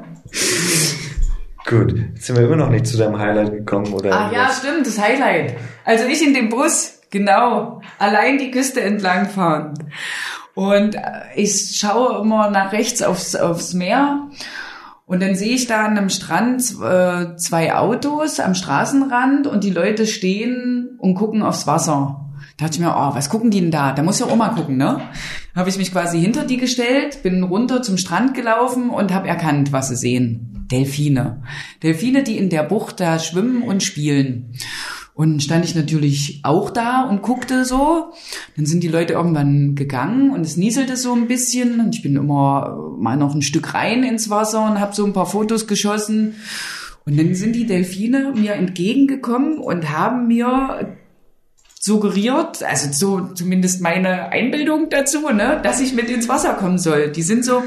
Gut, jetzt sind wir immer noch nicht zu deinem Highlight gekommen, oder? Ah ja, stimmt, das Highlight. Also ich in dem Bus, genau, allein die Küste entlang fahren. Und ich schaue immer nach rechts aufs, aufs Meer und dann sehe ich da an einem Strand äh, zwei Autos am Straßenrand und die Leute stehen und gucken aufs Wasser. Da dachte ich mir, oh, was gucken die denn da? Da muss ja Oma gucken, ne? Habe ich mich quasi hinter die gestellt, bin runter zum Strand gelaufen und habe erkannt, was sie sehen. Delfine. Delfine, die in der Bucht da schwimmen und spielen. Und stand ich natürlich auch da und guckte so. Dann sind die Leute irgendwann gegangen und es nieselte so ein bisschen. Und ich bin immer mal noch ein Stück rein ins Wasser und habe so ein paar Fotos geschossen. Und dann sind die Delfine mir entgegengekommen und haben mir suggeriert, also so zumindest meine Einbildung dazu, ne, dass ich mit ins Wasser kommen soll. Die sind so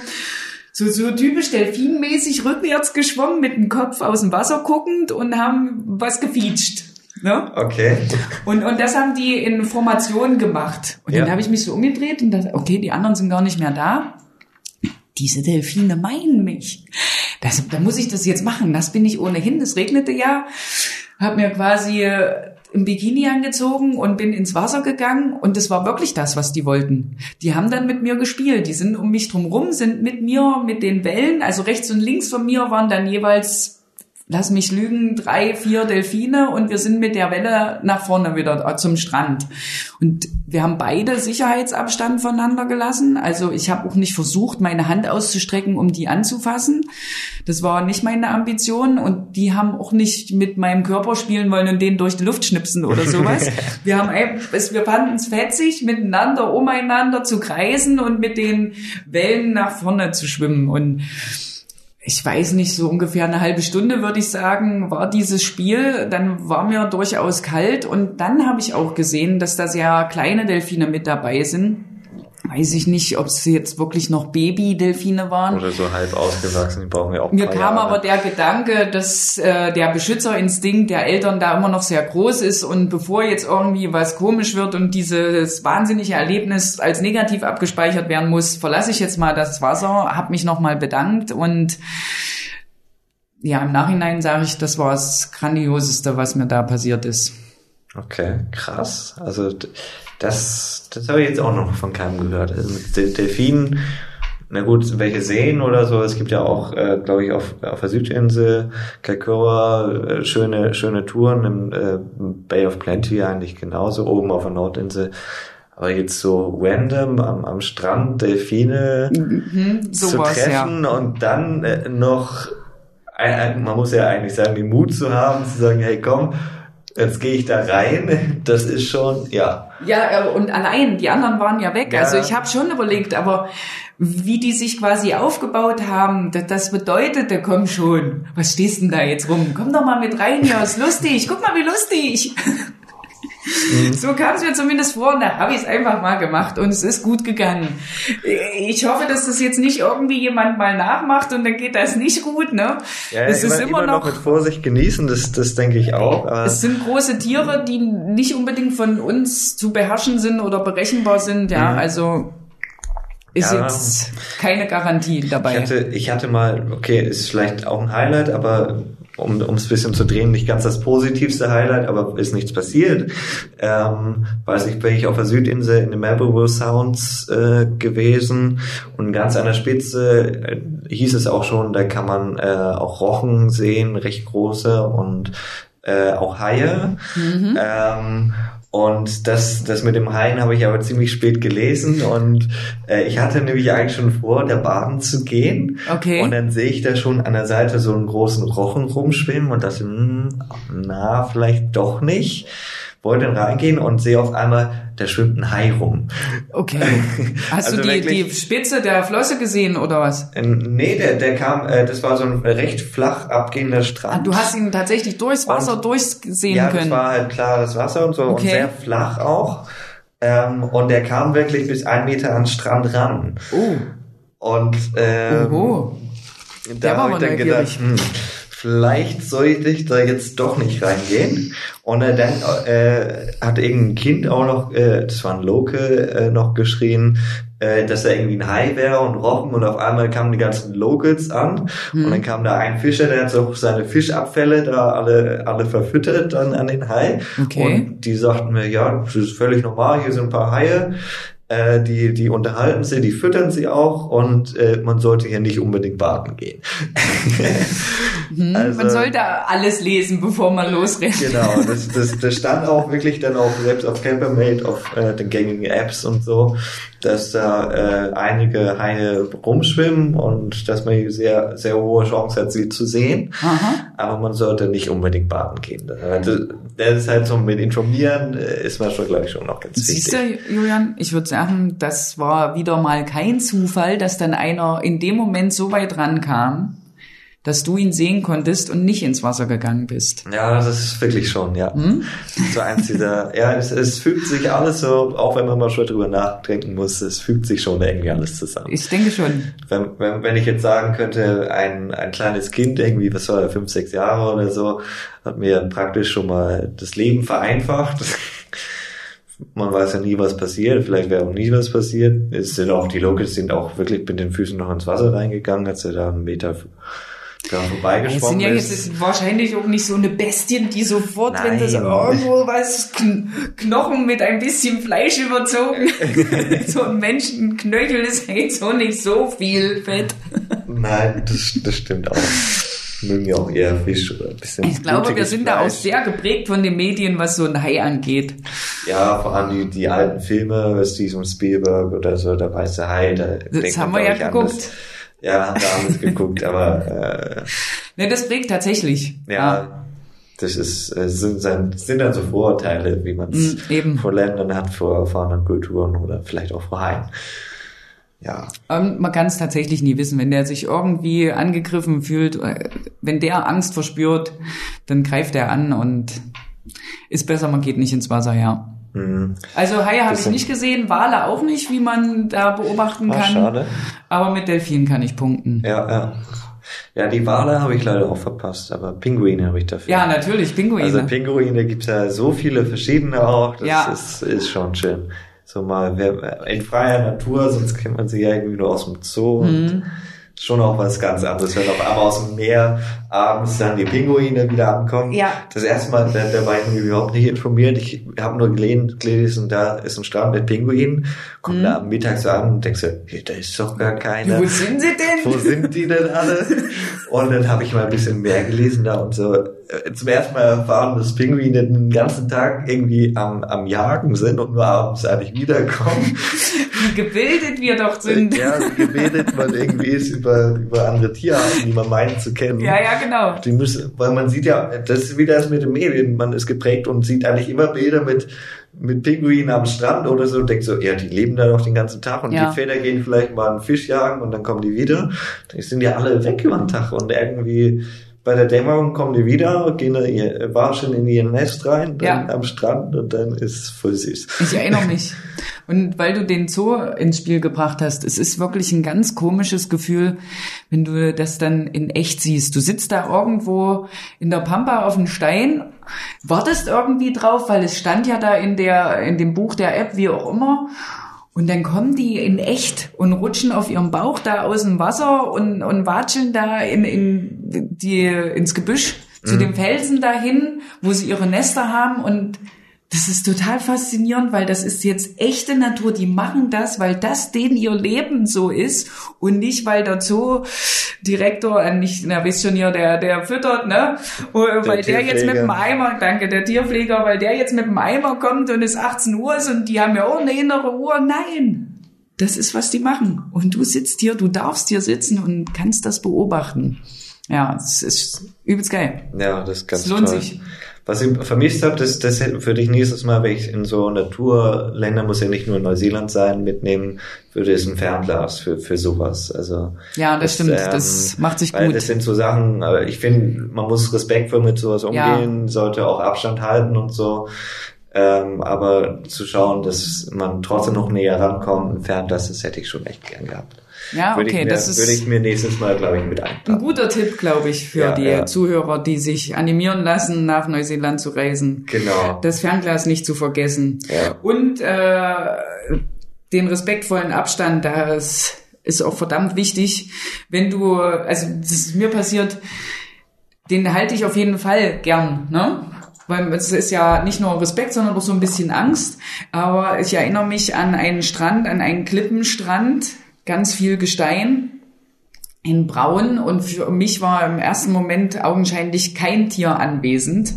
so, so typisch delfinmäßig rückwärts geschwommen, mit dem Kopf aus dem Wasser guckend und haben was gefietscht. Ne? Okay. Und, und das haben die in Formation gemacht. Und Ja. dann habe ich mich so umgedreht und dachte, okay, die anderen sind gar nicht mehr da. Diese Delfine meinen mich. Das, da muss ich das jetzt machen. Das bin ich ohnehin. Es regnete ja. Hab mir quasi äh, im Bikini angezogen und bin ins Wasser gegangen. Und das war wirklich das, was die wollten. Die haben dann mit mir gespielt. Die sind um mich drumrum, sind mit mir, mit den Wellen. Also rechts und links von mir waren dann jeweils lass mich lügen, drei, vier Delfine und wir sind mit der Welle nach vorne wieder zum Strand. Und wir haben beide Sicherheitsabstand voneinander gelassen. Also ich habe auch nicht versucht, meine Hand auszustrecken, um die anzufassen. Das war nicht meine Ambition und die haben auch nicht mit meinem Körper spielen wollen und den durch die Luft schnipsen oder sowas. wir haben wir fanden es fetzig, miteinander umeinander zu kreisen und mit den Wellen nach vorne zu schwimmen und ich weiß nicht, so ungefähr eine halbe Stunde würde ich sagen, war dieses Spiel. Dann war mir durchaus kalt und dann habe ich auch gesehen, dass da sehr kleine Delfine mit dabei sind. Weiß ich nicht, ob es jetzt wirklich noch Baby-Delfine waren. Oder so halb ausgewachsen, die brauchen wir auch. Mir kam Jahre. aber der Gedanke, dass äh, der Beschützerinstinkt der Eltern da immer noch sehr groß ist und bevor jetzt irgendwie was komisch wird und dieses wahnsinnige Erlebnis als negativ abgespeichert werden muss, verlasse ich jetzt mal das Wasser, habe mich nochmal bedankt und ja, im Nachhinein sage ich, das war das Grandioseste, was mir da passiert ist. Okay, krass. Also das, das habe ich jetzt auch noch von keinem gehört. Also Delfinen, na gut, welche Seen oder so. Es gibt ja auch, äh, glaube ich, auf, auf der Südinsel, Kaikoa, äh, schöne, schöne Touren im äh, Bay of Plenty eigentlich genauso, oben auf der Nordinsel. Aber jetzt so random am, am Strand Delfine Mhm, zu sowas, ja. treffen und dann äh, noch, äh, äh, man muss ja eigentlich sagen, den Mut zu haben, zu sagen, hey komm, jetzt gehe ich da rein, das ist schon, ja. Ja, äh, und allein, die anderen waren ja weg. Ja. Also ich habe schon überlegt, aber wie die sich quasi aufgebaut haben, das, das bedeutete, komm schon, was stehst denn da jetzt rum? Komm doch mal mit rein hier, ist lustig, guck mal, wie lustig. Mhm. So kam es mir zumindest vor und da habe ich es einfach mal gemacht und es ist gut gegangen. Ich hoffe, dass das jetzt nicht irgendwie jemand mal nachmacht und dann geht das nicht gut, ne? Ja, es immer, ist immer, immer noch, noch mit Vorsicht genießen, das, das denke ich auch. es sind große Tiere, die nicht unbedingt von uns zu beherrschen sind oder berechenbar sind, ja, also ist Ja. jetzt keine Garantie dabei. Ich hatte, ich hatte mal, okay, ist vielleicht auch ein Highlight, aber um es ein bisschen zu drehen, nicht ganz das positivste Highlight, aber ist nichts passiert. Ähm, weiß ich, bin ich auf der Südinsel in den Melbourne Sounds äh, gewesen und ganz an der Spitze äh, hieß es auch schon, da kann man äh, auch Rochen sehen, recht große und äh, auch Haie. Ähm, und das, das mit dem Haien habe ich aber ziemlich spät gelesen und äh, ich hatte nämlich eigentlich schon vor, da baden zu gehen. Okay. Und dann sehe ich da schon an der Seite so einen großen Rochen rumschwimmen und dachte, hm, na, vielleicht doch nicht. Wollte dann reingehen und sehe auf einmal, da schwimmt ein Hai rum. Okay. Hast Also du die, wirklich- die Spitze der Flosse gesehen oder was? Äh, Nee, der, der kam, äh, das war so ein recht flach abgehender Ah, Strand. du hast ihn tatsächlich durchs Wasser Und- durchsehen ja, können. das war halt klares Wasser und so und Okay. sehr flach auch. Ähm, und der kam wirklich bis ein Meter an den Strand ran. oh. Und ähm, Oho. Da war habe ich dann gedacht, hm, vielleicht sollte ich da jetzt doch nicht reingehen. Und äh, dann äh, hat irgendein Kind auch noch, äh, das war ein Local, äh, noch geschrien, äh, dass da irgendwie ein Hai wäre und Rochen und auf einmal kamen die ganzen Locals an Hm. und dann kam da ein Fischer, der hat so seine Fischabfälle da alle, alle verfüttert dann an den Hai. Okay. Und die sagten mir, ja, das ist völlig normal, hier sind ein paar Haie. Äh, die, die unterhalten sie, die füttern sie auch und äh, man sollte hier nicht unbedingt baden gehen. Hm, also- man sollte alles lesen, bevor man losrennt. Genau, das, das, das stand auch wirklich dann auch selbst auf Campermate, auf äh, den gängigen Apps und so, dass da äh, einige Haie rumschwimmen und dass man hier sehr, sehr hohe Chance hat, sie zu sehen. Aha. Aber man sollte nicht unbedingt baden gehen. Das, das ist halt so mit Informieren, äh, ist man schon, glaube ich, schon noch ganz Siehst wichtig. du, Julian, ich würde sagen, das war wieder mal kein Zufall, dass dann einer in dem Moment so weit rankam, dass du ihn sehen konntest und nicht ins Wasser gegangen bist. Ja, das ist wirklich schon, ja. Hm? So eins dieser, ja, es, es fügt sich alles so, auch wenn man mal schon drüber nachdenken muss, es fügt sich schon irgendwie alles zusammen. Ich denke schon. Wenn, wenn, wenn ich jetzt sagen könnte, ein, ein kleines Kind, irgendwie, was war er, fünf, sechs Jahre oder so, hat mir praktisch schon mal das Leben vereinfacht. Man weiß ja nie, was passiert. Vielleicht wäre auch nie was passiert. Es sind auch, die Locals sind auch wirklich mit den Füßen noch ins Wasser reingegangen, als er da einen Meter da Es sind vorbeigeschwommen ja ist. jetzt wahrscheinlich auch nicht so eine Bestien, die sofort, wenn das Nein. irgendwo was Kn Knochen mit ein bisschen Fleisch überzogen, so ein Menschenknöchel ist jetzt auch nicht so viel Fett. Nein, das, das stimmt auch. Mögen ja auch eher Fisch oder ein bisschen Ich glaube, wir sind da auch Fleisch. sehr geprägt von den Medien, was so ein Hai angeht. Ja, vor allem die, die alten Filme, Steven Spielberg oder so, der weiße Hai, da Das haben man, wir ja geguckt. anders. Ja, haben wir alles geguckt, aber äh, Ne, das prägt tatsächlich. ja, das ist äh, sind, dann, sind dann so Vorurteile, wie man es Mm, eben. vor Ländern hat, vor, vor anderen Kulturen oder vielleicht auch vor Haien. Ja, Und man kann es tatsächlich nie wissen. Wenn der sich irgendwie angegriffen fühlt, äh, wenn der Angst verspürt, dann greift er an und ist besser, man geht nicht ins Wasser, ja. Hm. Also Haie habe ich nicht gesehen, Wale auch nicht, wie man da beobachten Ah, kann. schade. Aber mit Delfinen kann ich punkten. Ja, ja. Ja, die Wale habe ich leider auch verpasst, aber Pinguine habe ich dafür. Ja, natürlich, Pinguine. Also Pinguine gibt's ja so viele verschiedene auch. Das Ja. ist, ist schon schön. So mal in freier Natur, sonst kennt man sie ja irgendwie nur aus dem Zoo. Mhm. Und schon auch was ganz anderes, wenn auf einmal aus dem Meer abends dann die Pinguine wieder ankommen. Ja. Das erste Mal, da, da war ich mir überhaupt nicht informiert. Ich habe nur gelesen, gelesen, da ist ein Strand mit Pinguinen. Komm da am Mittag so an und denkst so, hier, da ist doch gar keiner. Wo sind sie denn? Wo sind die denn alle? Und dann habe ich mal ein bisschen mehr gelesen da und so zum ersten Mal erfahren, dass Pinguine den ganzen Tag irgendwie am, am Jagen sind und nur abends eigentlich wiederkommen. Wie gebildet wir doch sind. ja, wie gebildet man irgendwie ist über, über andere Tierarten, die man meint zu kennen. Ja, ja, genau. Die müssen, weil man sieht ja, das ist wieder das mit den Medien, man ist geprägt und sieht eigentlich immer Bilder mit, mit Pinguinen am Strand oder so und denkt so, ja, die leben da doch den ganzen Tag und Ja. die Väter gehen vielleicht mal einen Fisch jagen und dann kommen die wieder. Die sind ja alle weg über den Tag und irgendwie bei der Dämmerung kommen die wieder, gehen da ihr, waschen in ihr Nest rein, dann ja. am Strand und dann ist es voll süß. Ich erinnere mich. Und weil du den Zoo ins Spiel gebracht hast, es ist wirklich ein ganz komisches Gefühl, wenn du das dann in echt siehst. Du sitzt da irgendwo in der Pampa auf dem Stein, wartest irgendwie drauf, weil es stand ja da in der, in dem Buch der App, wie auch immer. Und dann kommen die in echt und rutschen auf ihrem Bauch da aus dem Wasser und, und watscheln da in, in die, ins Gebüsch zu mhm. dem Felsen dahin, wo sie ihre Nester haben und das ist total faszinierend, weil das ist jetzt echte Natur. Die machen das, weil das denen ihr Leben so ist und nicht, weil der Zoodirektor, äh, nicht, na, wisst schon hier, der, der füttert, ne? Der weil der jetzt mit dem Eimer, danke, der Tierpfleger, weil der jetzt mit dem Eimer kommt und es 18 Uhr ist und die haben ja auch eine innere Uhr. Nein! Das ist, was die machen. Und du sitzt hier, du darfst hier sitzen und kannst das beobachten. Ja, es ist übelst geil. Ja, das ist ganz Es lohnt toll. sich. Was ich vermisst habe, das, das würde ich nächstes Mal, wenn ich in so Naturländer, muss ja nicht nur Neuseeland sein, mitnehmen, würde es ein Fernglas für, für sowas. Also Ja, das, stimmt, das macht sich weil gut. Das sind so Sachen, aber ich finde, man muss respektvoll mit sowas umgehen, sollte auch Abstand halten und so. Ähm, aber zu schauen, dass man trotzdem noch näher rankommt, ein Fernglas, das hätte ich schon echt gern gehabt. Ja, Würde okay, mir, das ist würde ich mir nächstes Mal, glaube ich, mit ein einpacken. guter Tipp, glaube ich, für Ja, die ja. Zuhörer, die sich animieren lassen, nach Neuseeland zu reisen. Genau. Das Fernglas nicht zu vergessen. Ja. Und äh, den respektvollen Abstand, das ist auch verdammt wichtig. Wenn du, also das ist mir passiert, den halte ich auf jeden Fall gern, ne? Weil es ist ja nicht nur Respekt, sondern auch so ein bisschen Angst. Aber ich erinnere mich an einen Strand, an einen Klippenstrand, ganz viel Gestein in Braun und für mich war im ersten Moment augenscheinlich kein Tier anwesend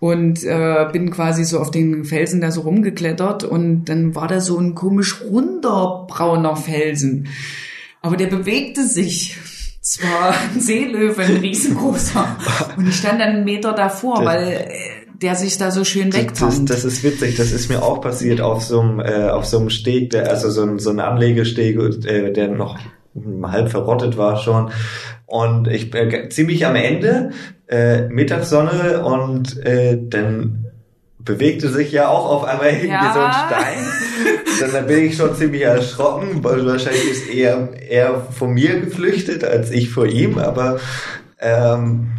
und äh, bin quasi so auf den Felsen da so rumgeklettert und dann war da so ein komisch runder brauner Felsen, aber der bewegte sich. Es war ein Seelöwe, ein riesengroßer. Und ich stand dann einen Meter davor, weil äh, der sich da so schön Das, wegfand. das ist witzig, das ist mir auch passiert auf so einem, äh, auf so einem Steg, der, also so ein, so ein Anlegesteg, äh, der noch halb verrottet war schon. Und ich äh, ziemlich am Ende, äh, Mittagssonne und äh, dann bewegte sich ja auch auf einmal irgendwie Ja. so ein Stein. Dann, dann bin ich schon ziemlich erschrocken, weil wahrscheinlich ist er eher von mir geflüchtet als ich vor ihm, aber ähm,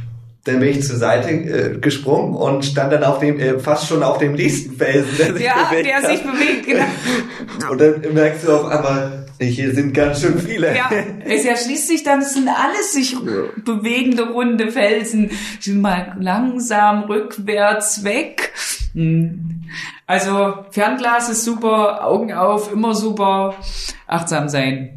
dann bin ich zur Seite äh, gesprungen und stand dann auf dem, äh, fast schon auf dem nächsten Felsen, der sich ja, bewegt der hat. sich bewegt, genau. Und dann merkst du auf einmal, hier sind ganz schön viele. Ja, es erschließt sich dann, es sind alles sich bewegende runde Felsen, die mal langsam rückwärts weg. Hm. Also Fernglas ist super, Augen auf, immer super, achtsam sein.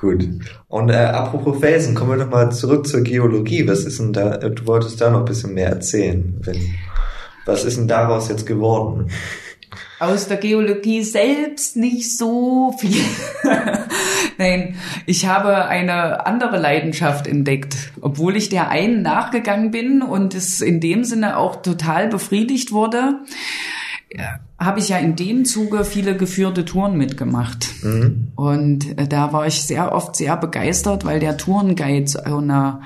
Gut. Und äh, apropos Felsen, kommen wir doch mal zurück zur Geologie. Was ist denn da, äh, du wolltest da noch ein bisschen mehr erzählen. Wenn, was ist denn daraus jetzt geworden? Aus der Geologie selbst nicht so viel. Nein, ich habe eine andere Leidenschaft entdeckt, obwohl ich der einen nachgegangen bin und es in dem Sinne auch total befriedigt wurde. ja, Habe ich ja in dem Zuge viele geführte Touren mitgemacht. Mhm. Und äh, da war ich sehr oft sehr begeistert, weil der Tourenguide so eine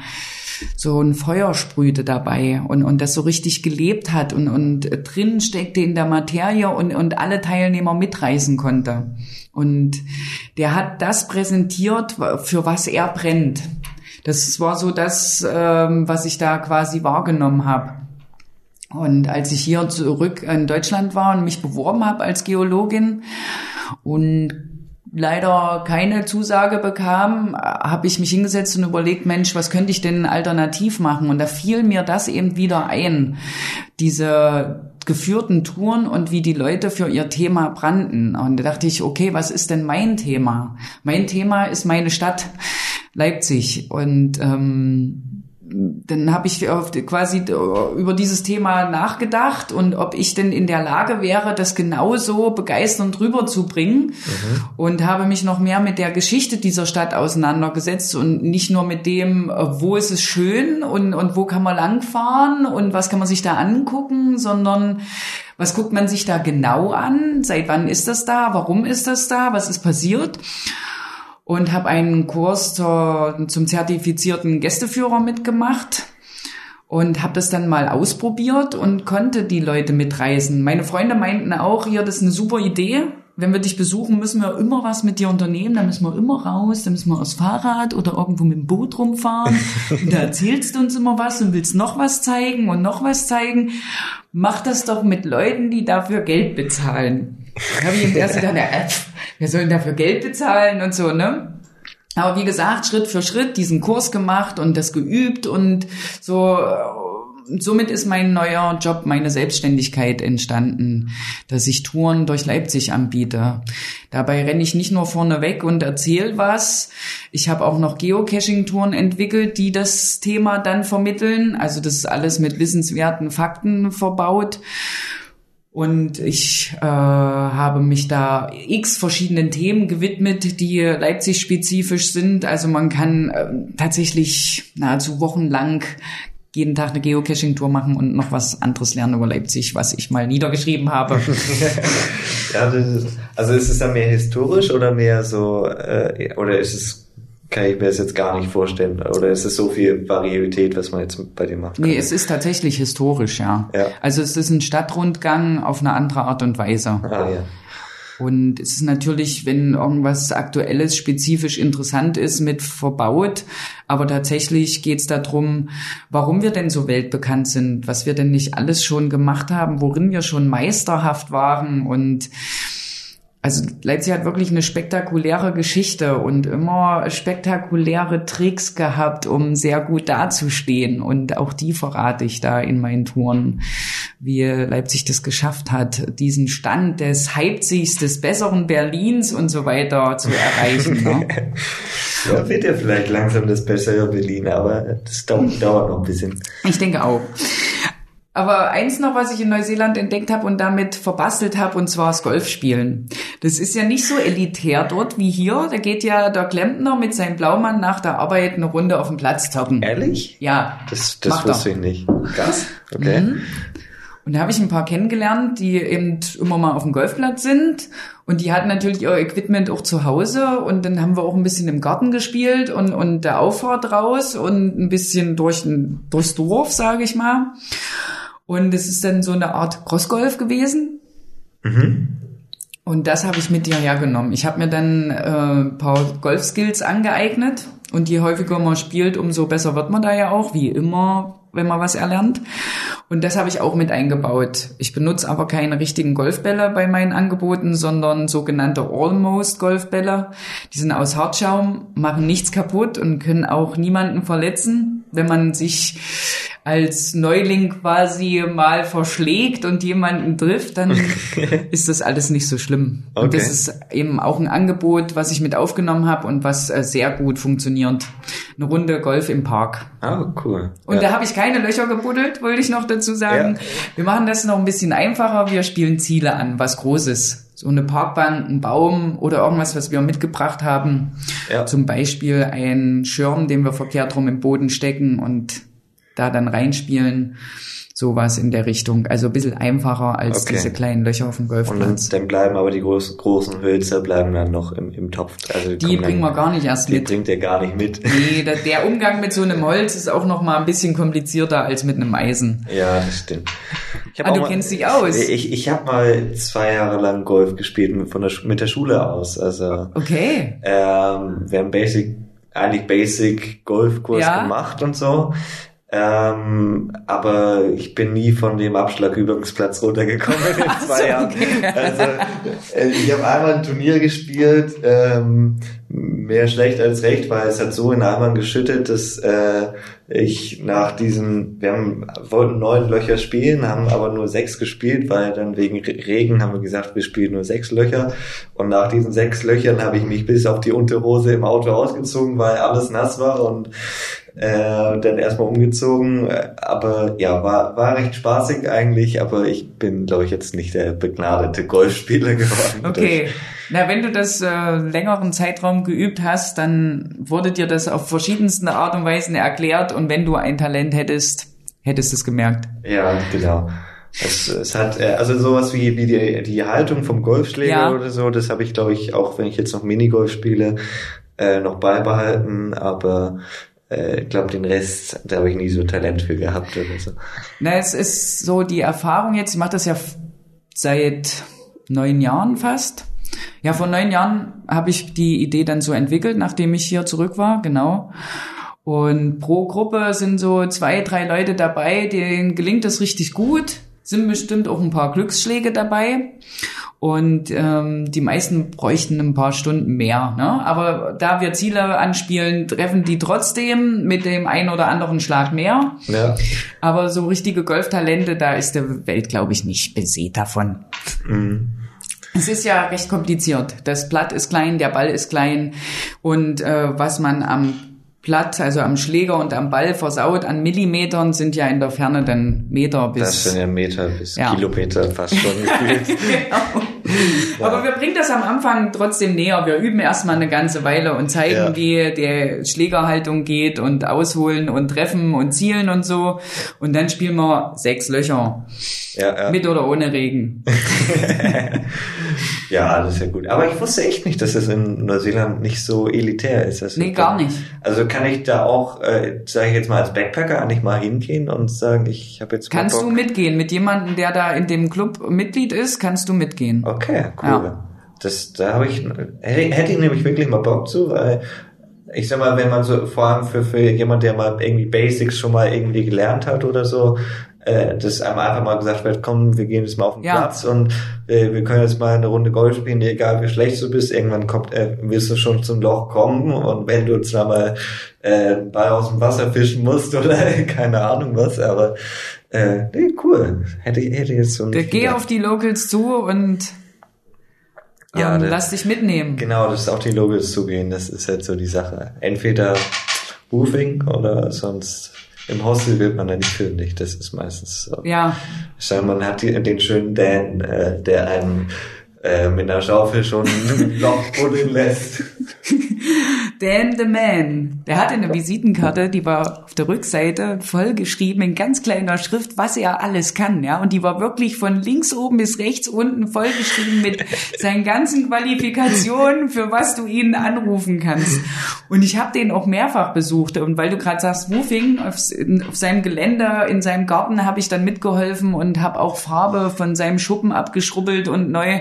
so ein Feuer sprühte dabei und, und das so richtig gelebt hat und, und drin steckte in der Materie und, und alle Teilnehmer mitreißen konnte. Und der hat das präsentiert, für was er brennt. Das war so das, ähm, was ich da quasi wahrgenommen habe. Und als ich hier zurück in Deutschland war und mich beworben habe als Geologin und leider keine Zusage bekam, habe ich mich hingesetzt und überlegt, Mensch, was könnte ich denn alternativ machen? Und da fiel mir das eben wieder ein, diese geführten Touren und wie die Leute für ihr Thema brannten. Und da dachte ich, okay, was ist denn mein Thema? Mein Thema ist meine Stadt Leipzig. Und ähm, dann habe ich quasi über dieses Thema nachgedacht und ob ich denn in der Lage wäre, das genauso begeisternd rüberzubringen. Und habe mich noch mehr mit der Geschichte dieser Stadt auseinandergesetzt und nicht nur mit dem, äh, wo ist es schön und, und wo kann man langfahren und was kann man sich da angucken, sondern was guckt man sich da genau an, seit wann ist das da, warum ist das da, was ist passiert und habe einen Kurs zur, zum zertifizierten Gästeführer mitgemacht und habe das dann mal ausprobiert und konnte die Leute mitreisen. Meine Freunde meinten auch, hier, das ist eine super Idee. Wenn wir dich besuchen, müssen wir immer was mit dir unternehmen. Da müssen wir immer raus, da müssen wir aufs Fahrrad oder irgendwo mit dem Boot rumfahren. Und da erzählst du uns immer was und willst noch was zeigen und noch was zeigen. Mach das doch mit Leuten, die dafür Geld bezahlen. Da habe ich im ersten dann, äh, wir sollen dafür Geld bezahlen und so, ne? Aber wie gesagt, Schritt für Schritt diesen Kurs gemacht und das geübt und so. Somit ist mein neuer Job, meine Selbstständigkeit entstanden, dass ich Touren durch Leipzig anbiete. Dabei renne ich nicht nur vorne weg und erzähle was. Ich habe auch noch Geocaching-Touren entwickelt, die das Thema dann vermitteln. Also das ist alles mit wissenswerten Fakten verbaut. Und ich äh, habe mich da x verschiedenen Themen gewidmet, die Leipzig-spezifisch sind. Also man kann äh, tatsächlich nahezu wochenlang jeden Tag eine Geocaching-Tour machen und noch was anderes lernen über Leipzig, was ich mal niedergeschrieben habe. ja, ist, also ist es dann mehr historisch oder mehr so, äh, oder ist es kann ich mir das jetzt gar nicht vorstellen. Oder ist es so viel Varietät, was man jetzt bei dir macht? Nee, es ist tatsächlich historisch, ja. ja. Also es ist ein Stadtrundgang auf eine andere Art und Weise. Ah, ja. Und es ist natürlich, wenn irgendwas Aktuelles spezifisch interessant ist, mit verbaut. Aber tatsächlich geht es darum, warum wir denn so weltbekannt sind, was wir denn nicht alles schon gemacht haben, worin wir schon meisterhaft waren und also Leipzig hat wirklich eine spektakuläre Geschichte und immer spektakuläre Tricks gehabt, um sehr gut dazustehen. Und auch die verrate ich da in meinen Touren, wie Leipzig das geschafft hat, diesen Stand des Leipzigs, des besseren Berlins und so weiter zu erreichen. Ne? ja, wird ja vielleicht langsam das bessere Berlin, aber das dauert, dauert noch ein bisschen. Ich denke auch. Aber eins noch, was ich in Neuseeland entdeckt habe und damit verbastelt habe, und zwar das Golfspielen. Das ist ja nicht so elitär dort wie hier. Da geht ja der Klempner mit seinem Blaumann nach der Arbeit eine Runde auf dem Platz zocken. Ehrlich? Ja. Das, das wusste ich nicht. Krass. Okay. Mhm. Und da habe ich ein paar kennengelernt, die eben immer mal auf dem Golfplatz sind. Und die hatten natürlich ihr Equipment auch zu Hause. Und dann haben wir auch ein bisschen im Garten gespielt und, und der Auffahrt raus und ein bisschen durch, durchs Dorf, sage ich mal. Und es ist dann so eine Art Crossgolf gewesen. Mhm. Und das habe ich mit dir hergenommen. Ich habe mir dann äh, ein paar Golfskills angeeignet und je häufiger man spielt, umso besser wird man da ja auch, wie immer, wenn man was erlernt. Und das habe ich auch mit eingebaut. Ich benutze aber keine richtigen Golfbälle bei meinen Angeboten, sondern sogenannte Almost Golfbälle. Die sind aus Hartschaum, machen nichts kaputt und können auch niemanden verletzen. Wenn man sich als Neuling quasi mal verschlägt und jemanden trifft, dann ist das alles nicht so schlimm. Okay. Und das ist eben auch ein Angebot, was ich mit aufgenommen habe und was äh, sehr gut funktioniert. Eine Runde Golf im Park. Ah, cool. Und ja. da habe ich keine Löcher gebuddelt, wollte ich noch dazu sagen. Ja. Wir machen das noch ein bisschen einfacher. Wir spielen Ziele an, was Großes so eine Parkbank, ein Baum oder irgendwas, was wir mitgebracht haben. Ja. Zum Beispiel ein Schirm, den wir verkehrt rum im Boden stecken und da dann reinspielen. Sowas in der Richtung. Also ein bisschen einfacher als okay. diese kleinen Löcher auf dem Golfplatz. Und dann bleiben aber die großen, großen Hölzer bleiben dann noch im, im Topf. Also die, die bringen wir gar nicht erst die mit. Die bringt ihr gar nicht mit. Nee, der, der Umgang mit so einem Holz ist auch noch mal ein bisschen komplizierter als mit einem Eisen. Ja, das stimmt. ah, du mal, kennst dich aus. Ich, ich habe mal zwei Jahre lang Golf gespielt mit, von der, mit der Schule aus. Also, okay. Ähm, wir haben Basic, eigentlich Basic Golfkurs ja. gemacht und so. Ähm, aber ich bin nie von dem Abschlagübungsplatz runtergekommen in zwei so, Jahren. Okay. Also äh, ich habe einmal ein Turnier gespielt, ähm, mehr schlecht als recht, weil es hat so in Eimern geschüttet, dass äh, ich nach diesem, wir haben, wollten neun Löcher spielen, haben aber nur sechs gespielt, weil dann wegen Regen haben wir gesagt, wir spielen nur sechs Löcher. Und nach diesen sechs Löchern habe ich mich bis auf die Unterhose im Auto ausgezogen, weil alles nass war und äh, dann erstmal umgezogen. Aber ja, war, war recht spaßig eigentlich, aber ich bin, glaube ich, jetzt nicht der begnadete Golfspieler geworden. Okay. Na, wenn du das äh, längeren Zeitraum geübt hast, dann wurde dir das auf verschiedensten Art und Weisen erklärt und wenn du ein Talent hättest, hättest du es gemerkt. Ja, genau. Es, es hat äh, also sowas wie, wie die, die Haltung vom Golfschläger ja. oder so, das habe ich, glaube ich, auch wenn ich jetzt noch Minigolf spiele, äh, noch beibehalten, aber äh, ich glaube, den Rest, da habe ich nie so Talent für gehabt oder so. Na, es ist so die Erfahrung jetzt, ich mache das ja seit neun Jahren fast. Ja, vor neun Jahren habe ich die Idee dann so entwickelt, nachdem ich hier zurück war, genau. Und pro Gruppe sind so zwei, drei Leute dabei, denen gelingt das richtig gut. Sind bestimmt auch ein paar Glücksschläge dabei. Und ähm, die meisten bräuchten ein paar Stunden mehr. Ne? Aber da wir Ziele anspielen, treffen die trotzdem mit dem einen oder anderen Schlag mehr. Ja. Aber so richtige Golftalente, da ist der Welt, glaube ich, nicht besät davon. Mhm. Es ist ja recht kompliziert. Das Blatt ist klein, der Ball ist klein und äh, was man am Blatt, also am Schläger und am Ball versaut an Millimetern, sind ja in der Ferne dann Meter bis. Das sind ja Meter bis Ja. Kilometer fast schon gefühlt. genau. Aber wir bringen das am Anfang trotzdem näher. Wir üben erstmal eine ganze Weile und zeigen, Ja. wie die Schlägerhaltung geht und ausholen und treffen und zielen und so. Und dann spielen wir sechs Löcher. ja. Mit oder ohne Regen. ja, das ist ja gut. Aber ich wusste echt nicht, dass es in Neuseeland nicht so elitär ist. Das Nee, gar nicht. Also kann ich da auch, äh, sage ich jetzt mal als Backpacker, eigentlich mal hingehen und sagen, ich habe jetzt Kannst du mitgehen? Mit jemandem, der da in dem Club Mitglied ist, kannst du mitgehen. Okay, cool. Ja. Das, da habe ich, hätte, hätte ich nämlich wirklich mal Bock zu, weil ich sag mal, wenn man so, vor allem für, für jemand, der mal irgendwie Basics schon mal irgendwie gelernt hat oder so, äh, dass einem einfach mal gesagt wird, komm, wir gehen jetzt mal auf den Ja. Platz und äh, wir können jetzt mal eine Runde Golf spielen, egal wie schlecht du bist, irgendwann kommt, äh, wirst du schon zum Loch kommen und wenn du jetzt mal äh, einen Ball aus dem Wasser fischen musst oder keine Ahnung was, aber äh, nee, cool. Hätte, ich- hätte jetzt so nicht geh auf die Locals zu und ähm, Ja, der- lass dich mitnehmen. Genau, das ist auch die Logik zugehen, das ist halt so die Sache. Entweder Roofing oder sonst im Hostel wird man da nicht fündig, das ist meistens so. Ja, Schau, man hat die, den schönen Dan, äh, der einen äh, mit einer Schaufel schon ein Loch buddeln lässt. Dan the Man. Der hatte eine Visitenkarte, die war auf der Rückseite voll geschrieben in ganz kleiner Schrift, was er alles kann, ja. Und die war wirklich von links oben bis rechts unten voll geschrieben mit seinen ganzen Qualifikationen, für was du ihn anrufen kannst. Und ich habe den auch mehrfach besucht. Und weil du gerade sagst, Roofing, auf, auf seinem Gelände, in seinem Garten habe ich dann mitgeholfen und habe auch Farbe von seinem Schuppen abgeschrubbelt und neu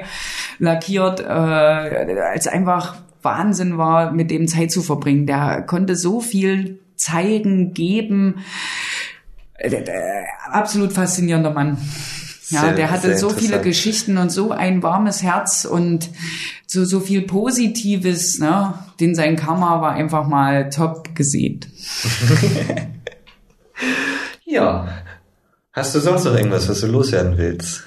lackiert, äh, als einfach Wahnsinn war, mit dem Zeit zu verbringen. Der konnte so viel zeigen, geben. Äh, Absolut faszinierender Mann. Ja, Sehr- der hatte so viele. Geschichten und so ein warmes Herz und so, so viel Positives, ne? Den sein Karma war einfach mal top gesät. Ja. Hast du sonst noch irgendwas, was du loswerden willst?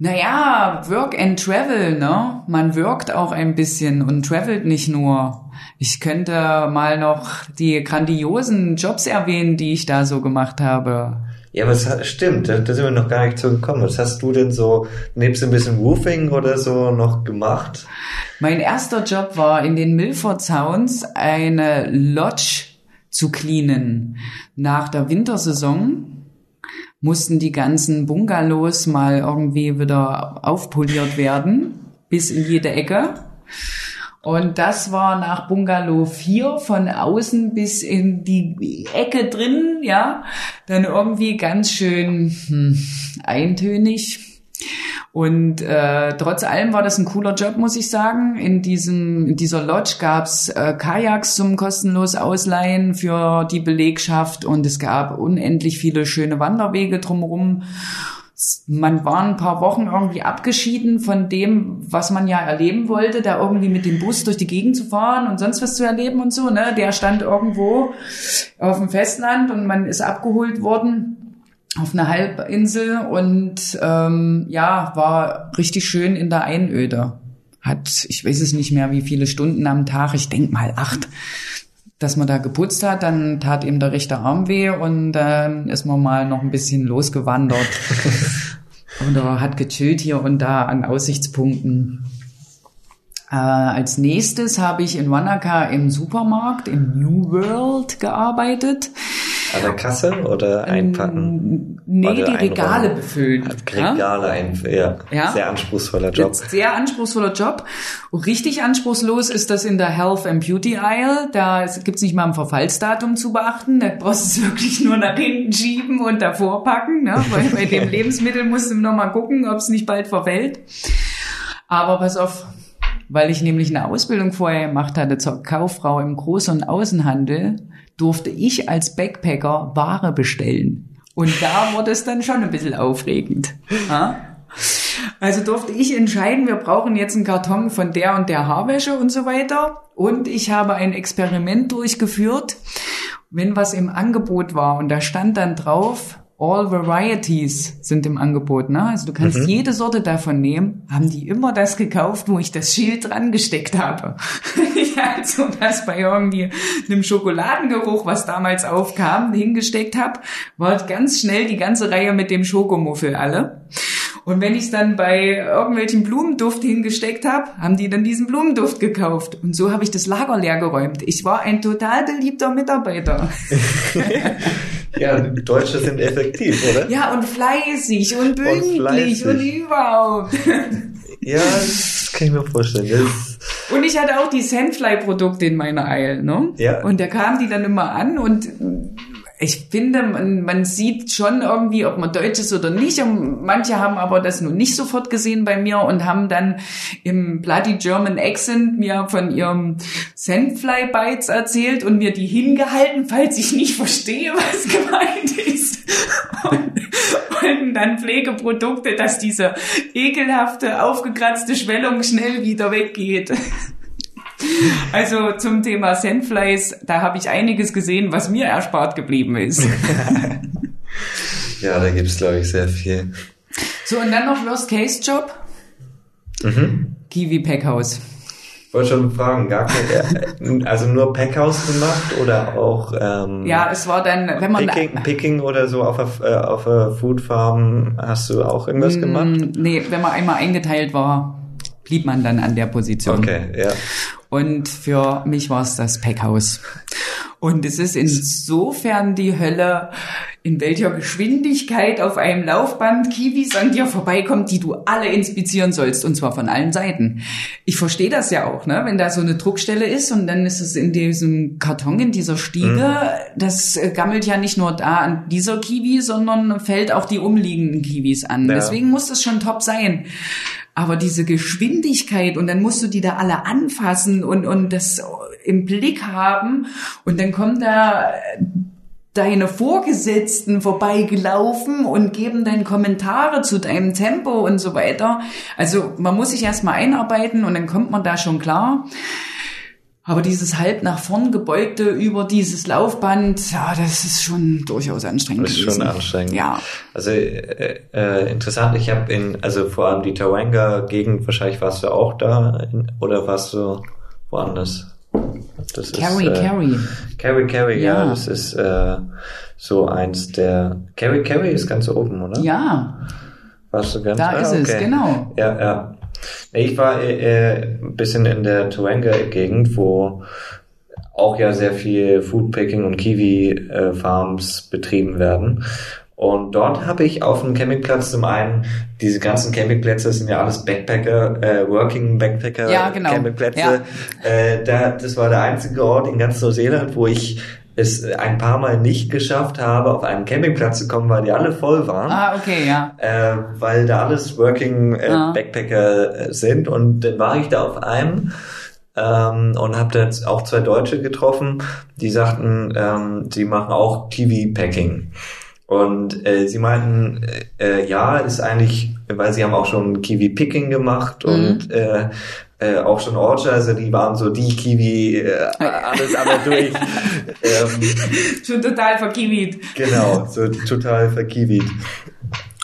Naja, Work and Travel, ne? Man wirkt auch ein bisschen und travelt nicht nur. Ich könnte mal noch die grandiosen Jobs erwähnen, die ich da so gemacht habe. Ja, aber es stimmt, da, da sind wir noch gar nicht zu gekommen. Was hast du denn so, nebst ein bisschen Roofing oder so noch gemacht? Mein erster Job war in den Milford Sounds eine Lodge zu cleanen. Nach der Wintersaison mussten die ganzen Bungalows mal irgendwie wieder aufpoliert werden, bis in jede Ecke. Und das war nach Bungalow 4 von außen bis in die Ecke drin, ja, dann irgendwie ganz schön hm, eintönig. Und äh, trotz allem war das ein cooler Job, muss ich sagen. In diesem in dieser Lodge gab's äh, Kajaks zum kostenlos Ausleihen für die Belegschaft und es gab unendlich viele schöne Wanderwege drumherum. Man war ein paar Wochen irgendwie abgeschieden von dem, was man ja erleben wollte, da irgendwie mit dem Bus durch die Gegend zu fahren und sonst was zu erleben und so. Ne? Der stand irgendwo auf dem Festland und man ist abgeholt worden auf einer Halbinsel und ähm, ja, war richtig schön in der Einöde. Hat, ich weiß es nicht mehr, wie viele Stunden am Tag, ich denk mal acht, dass man da geputzt hat, dann tat ihm der rechte Arm weh und dann ist man mal noch ein bisschen losgewandert oder hat gechillt hier und da an Aussichtspunkten. Äh, als nächstes habe ich in Wanaka im Supermarkt im New World gearbeitet. An der Kasse oder einpacken? Nee, Oder die Regale befüllen. ja? Regale ein, ja. Ja. Sehr anspruchsvoller Job. Sehr anspruchsvoller Job. Richtig anspruchslos ist das in der Health and Beauty Aisle. Da gibt's nicht mal ein Verfallsdatum zu beachten. Da brauchst du es wirklich nur nach hinten schieben und davor packen. Ne? Weil bei dem Lebensmittel musst du noch mal gucken, ob es nicht bald verfällt. Aber pass auf, weil ich nämlich eine Ausbildung vorher gemacht hatte zur Kauffrau im Groß- und Außenhandel, durfte ich als Backpacker Ware bestellen. Und da wurde es dann schon ein bisschen aufregend. Ja? Also durfte ich entscheiden, wir brauchen jetzt einen Karton von der und der Haarwäsche und so weiter. Und ich habe ein Experiment durchgeführt, wenn was im Angebot war und da stand dann drauf, All Varieties sind im Angebot, ne? Also du kannst jede Sorte davon nehmen, haben die immer das gekauft, wo ich das Schild dran gesteckt habe. ich also das bei irgendwie einem Schokoladengeruch, was damals aufkam, hingesteckt habe, war ganz schnell die ganze Reihe mit dem Schokomuffel alle. Und wenn ich es dann bei irgendwelchen Blumenduft hingesteckt habe, haben die dann diesen Blumenduft gekauft. Und so habe ich das Lager leer geräumt. Ich war ein total beliebter Mitarbeiter. Ja, Deutsche sind effektiv, oder? Ja, und fleißig und pünktlich fleißig. und, überhaupt. Ja, das kann ich mir vorstellen. Das, Und ich hatte auch die Sandfly-Produkte in meiner Eile, ne? Ja. Und da kamen die dann immer an und ich finde, man, man sieht schon irgendwie, ob man Deutsch ist oder nicht. Manche haben aber das nun nicht sofort gesehen bei mir und haben dann im Bloody German Accent mir von ihrem Sandfly Bites erzählt und mir die hingehalten, falls ich nicht verstehe, was gemeint ist. Und wollten dann Pflegeprodukte, dass diese ekelhafte, aufgekratzte Schwellung schnell wieder weggeht. Also zum Thema Sandflies, da habe ich einiges gesehen, was mir erspart geblieben ist. ja, da gibt's glaube ich, sehr viel. So, und dann noch Worst-Case-Job. Kiwi Packhaus. Ich wollte schon fragen, gar kein, also nur Packhaus gemacht oder auch ähm, Ja, es war dann, wenn man... Picking, Picking oder so auf der, äh, auf der Food Farm, hast du auch irgendwas gemacht? Mm, Nee, wenn man einmal eingeteilt war, blieb man dann an der Position. Okay, ja. Und für mich war es das Packhaus. Und es ist insofern die Hölle, in welcher Geschwindigkeit auf einem Laufband Kiwis an dir vorbeikommt, die du alle inspizieren sollst, und zwar von allen Seiten. Ich verstehe das ja auch, ne? wenn da so eine Druckstelle ist und dann ist es in diesem Karton, in dieser Stiege, das äh, gammelt ja nicht nur da an dieser Kiwi, sondern fällt auch die umliegenden Kiwis an. Ja. Deswegen muss das schon top sein. Aber diese Geschwindigkeit und dann musst du die da alle anfassen und, und das im Blick haben und dann kommen da deine Vorgesetzten vorbeigelaufen und geben dann Kommentare zu deinem Tempo und so weiter. Also man muss sich erstmal einarbeiten und dann kommt man da schon klar. Aber dieses halb nach vorn gebeugte über dieses Laufband, ja, das ist schon durchaus anstrengend Das ist gewesen. schon anstrengend. Ja. Also äh, äh, interessant, ich habe in, also vor allem die Tawanga-Gegend, wahrscheinlich warst du auch da in, oder warst du woanders? Das Carry, ist, äh, carry. Carry, Carry, ja. Ja. das ist äh, so eins der. Carry, Carry ist ganz oben, oder? Ja, Warst du ganz da ah, ist es, okay. genau. Ja, ja. Ich war äh, äh, ein bisschen in der Tawanga-Gegend, wo auch ja sehr viel Foodpicking und Kiwi-Farms betrieben werden. Und dort habe ich auf dem Campingplatz zum einen, diese ganzen Campingplätze sind ja alles Backpacker, äh, Working Backpacker Ja, genau. Campingplätze. Ja. Äh, da, das war der einzige Ort in ganz Neuseeland, wo ich es ein paar Mal nicht geschafft habe, auf einen Campingplatz zu kommen, weil die alle voll waren Ah, okay, ja. äh, weil da alles Working äh, Ja. Backpacker äh, sind und dann war ich da auf einem ähm, und habe da auch zwei Deutsche getroffen, die sagten, ähm, sie machen auch Kiwi-Packing. Und äh, sie meinten, äh, äh, ja, ist eigentlich, weil sie haben auch schon Kiwi-Picking gemacht Mhm. und äh, äh, auch schon Orchard, also die waren so die Kiwi, äh, alles aber durch. ähm, Schon total verkiwit. Genau, so total verkiwit.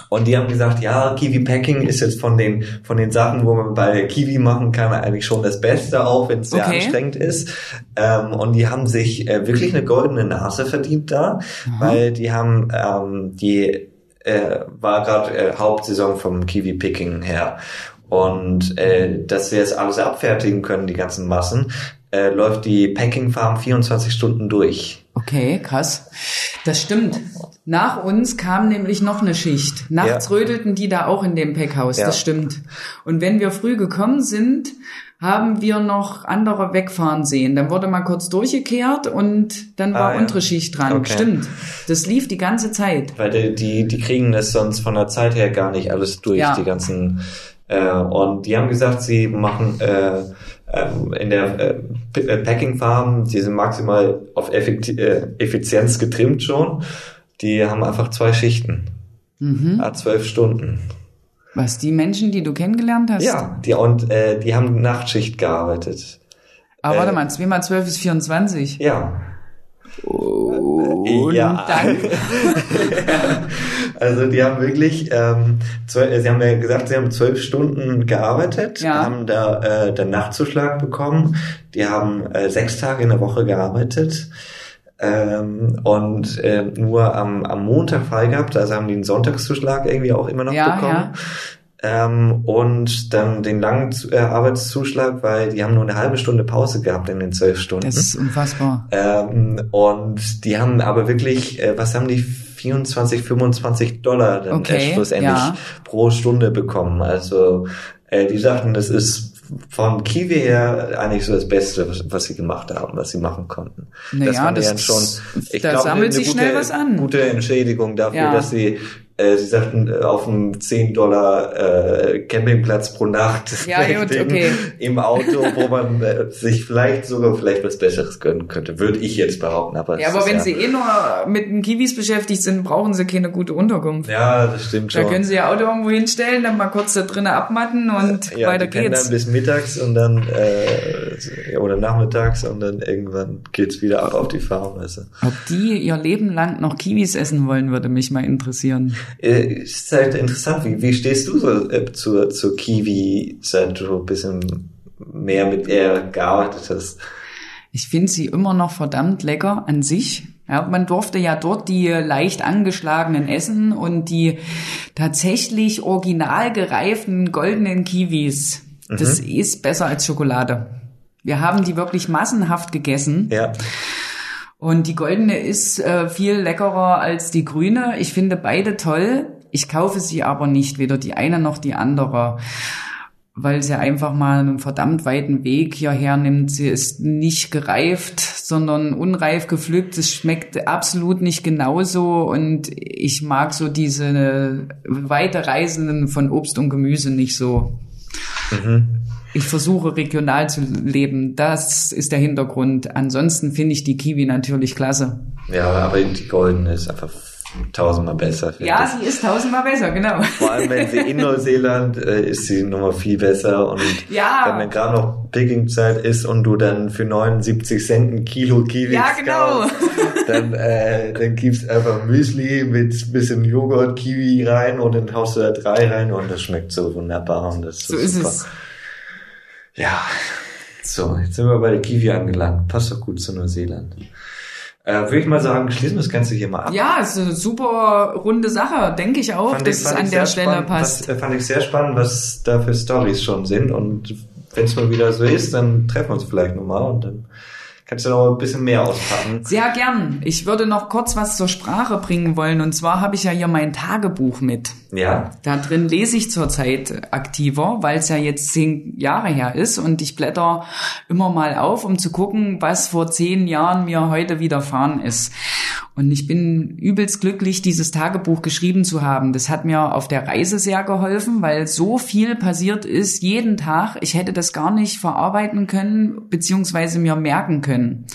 Und die haben gesagt, ja, Kiwi Packing ist jetzt von den von den Sachen, wo man bei Kiwi machen kann, eigentlich schon das Beste, auch wenn es sehr Okay. anstrengend ist. Ähm, und die haben sich äh, wirklich eine goldene Nase verdient da, weil die haben ähm, die äh, war gerade äh, Hauptsaison vom Kiwi Picking her. Und äh, dass wir jetzt alles abfertigen können, die ganzen Massen, äh, läuft die Packing Farm 24 Stunden durch. Okay, krass. Das stimmt. Nach uns kam nämlich noch eine Schicht. Nachts Ja. rödelten die da auch in dem Packhaus. Ja. Das stimmt. Und wenn wir früh gekommen sind, haben wir noch andere wegfahren sehen. Dann wurde mal kurz durchgekehrt und dann war Ah, ja. unsere Schicht dran. Okay. Stimmt. Das lief die ganze Zeit. Weil die, die, die kriegen das sonst von der Zeit her gar nicht alles durch, Ja. die ganzen. Äh, und die haben gesagt, sie machen äh, ähm, in der äh, äh, Packing Farm, die sind maximal auf Effekti äh, Effizienz getrimmt schon. Die haben einfach zwei Schichten. Mhm. Ah, zwölf Stunden. Was, die Menschen, die du kennengelernt hast? Ja, die und äh, die haben Nachtschicht gearbeitet. Aber Äh, warte mal, 2 mal 12 ist 24. Ja. Und Ja. dann? Also die haben wirklich, ähm, zwölf, äh, sie haben ja gesagt, sie haben zwölf Stunden gearbeitet, Ja. haben da äh, den Nachtzuschlag bekommen. Die haben äh, sechs Tage in der Woche gearbeitet ähm, und äh, nur am, am Montag frei gehabt. Also haben die einen Sonntagszuschlag irgendwie auch immer noch Ja, bekommen. ja. Ähm, und dann den langen äh, Arbeitszuschlag, weil die haben nur eine halbe Stunde Pause gehabt in den zwölf Stunden. Das ist unfassbar. Ähm, und die haben aber wirklich, äh, was haben die, 24, 25 Dollar dann Okay, äh, schlussendlich ja. pro Stunde bekommen. Also äh, die sagten, das ist von Kiwi her eigentlich so das Beste, was, was sie gemacht haben, was sie machen konnten. Naja, das- dann schon, ich da glaube, sammelt eine sich gute, schnell was an. Gute Entschädigung dafür, Ja. dass sie äh, Sie sagten, äh, auf einem 10 Dollar äh, Campingplatz pro Nacht Ja, gut, okay. im Auto, wo man äh, sich vielleicht sogar vielleicht was Besseres gönnen könnte, würde ich jetzt behaupten. Aber Ja, aber wenn sie eh nur mit den Kiwis beschäftigt sind, brauchen sie keine gute Unterkunft. Ja, das stimmt schon. Da können sie ihr Auto irgendwo hinstellen, dann mal kurz da drinnen abmatten und ja, weiter die geht's. dann bis mittags und dann äh, oder nachmittags und dann irgendwann geht's wieder ab auf die Farm. Also. Ob die ihr Leben lang noch Kiwis essen wollen, würde mich mal interessieren. Äh, ist halt interessant, wie, wie stehst du so äh, zur, zur Kiwi, seit du ein bisschen mehr mit ihr gearbeitet hast? Ich finde sie immer noch verdammt lecker an sich. Ja, man durfte ja dort die leicht angeschlagenen essen und die tatsächlich original gereiften goldenen Kiwis. Das ist besser als Schokolade. Wir haben die wirklich massenhaft gegessen. Ja, Und die goldene ist äh, viel leckerer als die grüne. Ich finde beide toll. Ich kaufe sie aber nicht, weder die eine noch die andere, weil sie einfach mal einen verdammt weiten Weg hierher nimmt. Sie ist nicht gereift, sondern unreif gepflückt. Es schmeckt absolut nicht genauso und ich mag so diese weite Reisen von Obst und Gemüse nicht so. Ich versuche regional zu leben. Das ist der Hintergrund. Ansonsten finde ich die Kiwi natürlich klasse. ja, aber die goldene ist einfach tausendmal besser. Ja, ich. sie ist tausendmal besser, genau. Vor allem, wenn sie in Neuseeland äh, ist sie nochmal viel besser und Ja. wenn dann gerade noch Picking-Zeit ist und du dann für 79 Cent ein Kilo Kiwis Ja, genau. kaufst, dann, äh, dann gibst einfach Müsli mit bisschen Joghurt, Kiwi rein und dann haust du da drei rein und das schmeckt so wunderbar und das ist So so ist super. es. Ja, so, jetzt sind wir bei der Kiwi angelangt. Passt doch gut zu Neuseeland. Äh, Würde ich mal sagen, schließen wir das Ganze hier mal ab. Ja, ist eine super runde Sache, denke ich auch, Fand dass ich- es an der Stelle spannend, passt. Was, äh, fand ich sehr spannend, was da für Stories schon sind. Und wenn es mal wieder so ist, dann treffen wir uns vielleicht nochmal und dann kannst du noch ein bisschen mehr auspacken. Sehr gern. Ich würde noch kurz was zur Sprache bringen wollen. Und zwar habe ich ja hier mein Tagebuch mit. Ja, Da drin lese ich zurzeit aktiver, weil es ja jetzt zehn Jahre her ist und ich blätter immer mal auf, um zu gucken, was vor zehn Jahren mir heute widerfahren ist. Und ich bin übelst glücklich, dieses Tagebuch geschrieben zu haben. Das hat mir auf der Reise sehr geholfen, weil so viel passiert ist jeden Tag. Ich hätte das gar nicht verarbeiten können, beziehungsweise mir merken können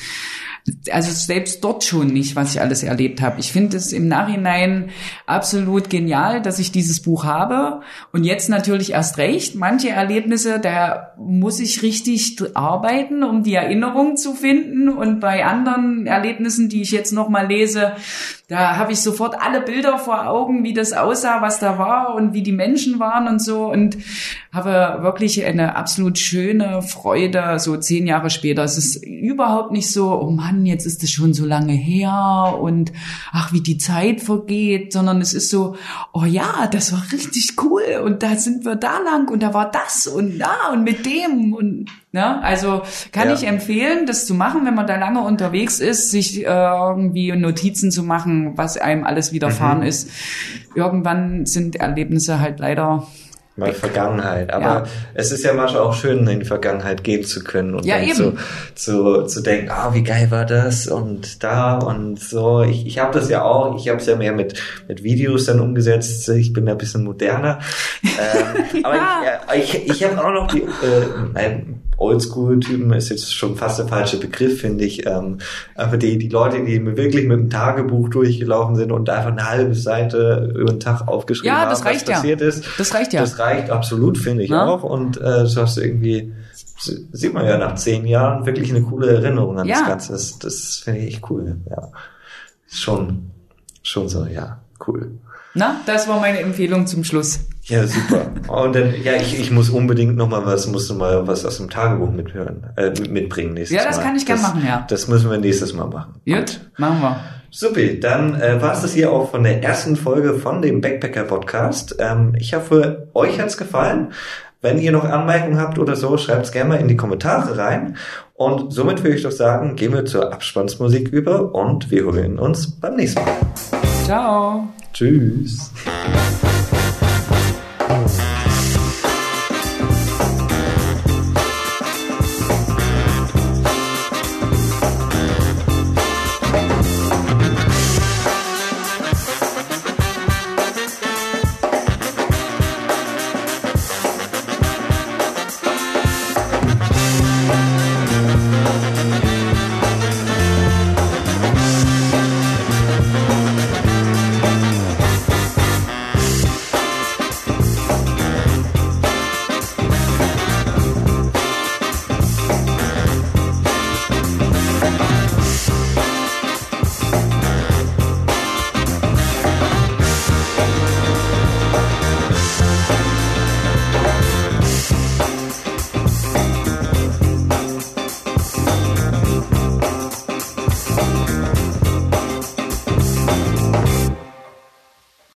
also selbst dort schon nicht, was ich alles erlebt habe. Ich finde es im Nachhinein absolut genial, dass ich dieses Buch habe. Und jetzt natürlich erst recht. Manche Erlebnisse, da muss ich richtig arbeiten, um die Erinnerung zu finden. Und bei anderen Erlebnissen, die ich jetzt noch mal lese, da habe ich sofort alle Bilder vor Augen, wie das aussah, was da war und wie die Menschen waren und so und habe wirklich eine absolut schöne Freude, so zehn Jahre später. Es ist überhaupt nicht so, oh Mann, jetzt ist es schon so lange her und ach, wie die Zeit vergeht, sondern es ist so, oh ja, das war richtig cool und da sind wir da lang und da war das und da und mit dem und Ne? Also kann ja. ich empfehlen, das zu machen, wenn man da lange unterwegs ist, sich äh, irgendwie Notizen zu machen, was einem alles widerfahren mhm. ist. Irgendwann sind Erlebnisse halt leider mal Vergangenheit. Aber ja. es ist ja manchmal auch schön, in die Vergangenheit gehen zu können und ja, dann zu, zu, zu denken, ah, oh, wie geil war das und da und so. Ich, ich habe das ja auch, ich habe es ja mehr mit, mit Videos dann umgesetzt. Ich bin da ein bisschen moderner. ähm, aber ja. ich, ich, ich habe auch noch die, äh, Oldschool-Typen ist jetzt schon fast der falsche Begriff, finde ich. Ähm, aber die, die Leute, die wirklich mit dem Tagebuch durchgelaufen sind und einfach eine halbe Seite über den Tag aufgeschrieben ja, haben, was passiert ist. Das reicht ja. Das reicht absolut, finde ich ja. auch. Und äh, das hast du irgendwie sieht man ja nach zehn Jahren wirklich eine coole Erinnerung an ja. das Ganze. Das, das finde ich echt cool. Ja, schon, schon so, ja, cool. Na, das war meine Empfehlung zum Schluss. Ja, super. Und dann, ja, ich, ich muss unbedingt noch mal was, muss noch mal was aus dem Tagebuch mithören, äh, mitbringen nächstes Mal. Ja, das mal. kann ich gerne machen, ja. Das müssen wir nächstes Mal machen. Gut, Gut. machen wir. Supi, dann äh, war es das hier auch von der ersten Folge von dem Backpacker Podcast. Ähm, ich hoffe, euch hat's gefallen. Wenn ihr noch Anmerkungen habt oder so, schreibt's gerne mal in die Kommentare rein. Und somit würde ich doch sagen, gehen wir zur Abspannsmusik über und wir hören uns beim nächsten Mal. Ciao. Tschüss.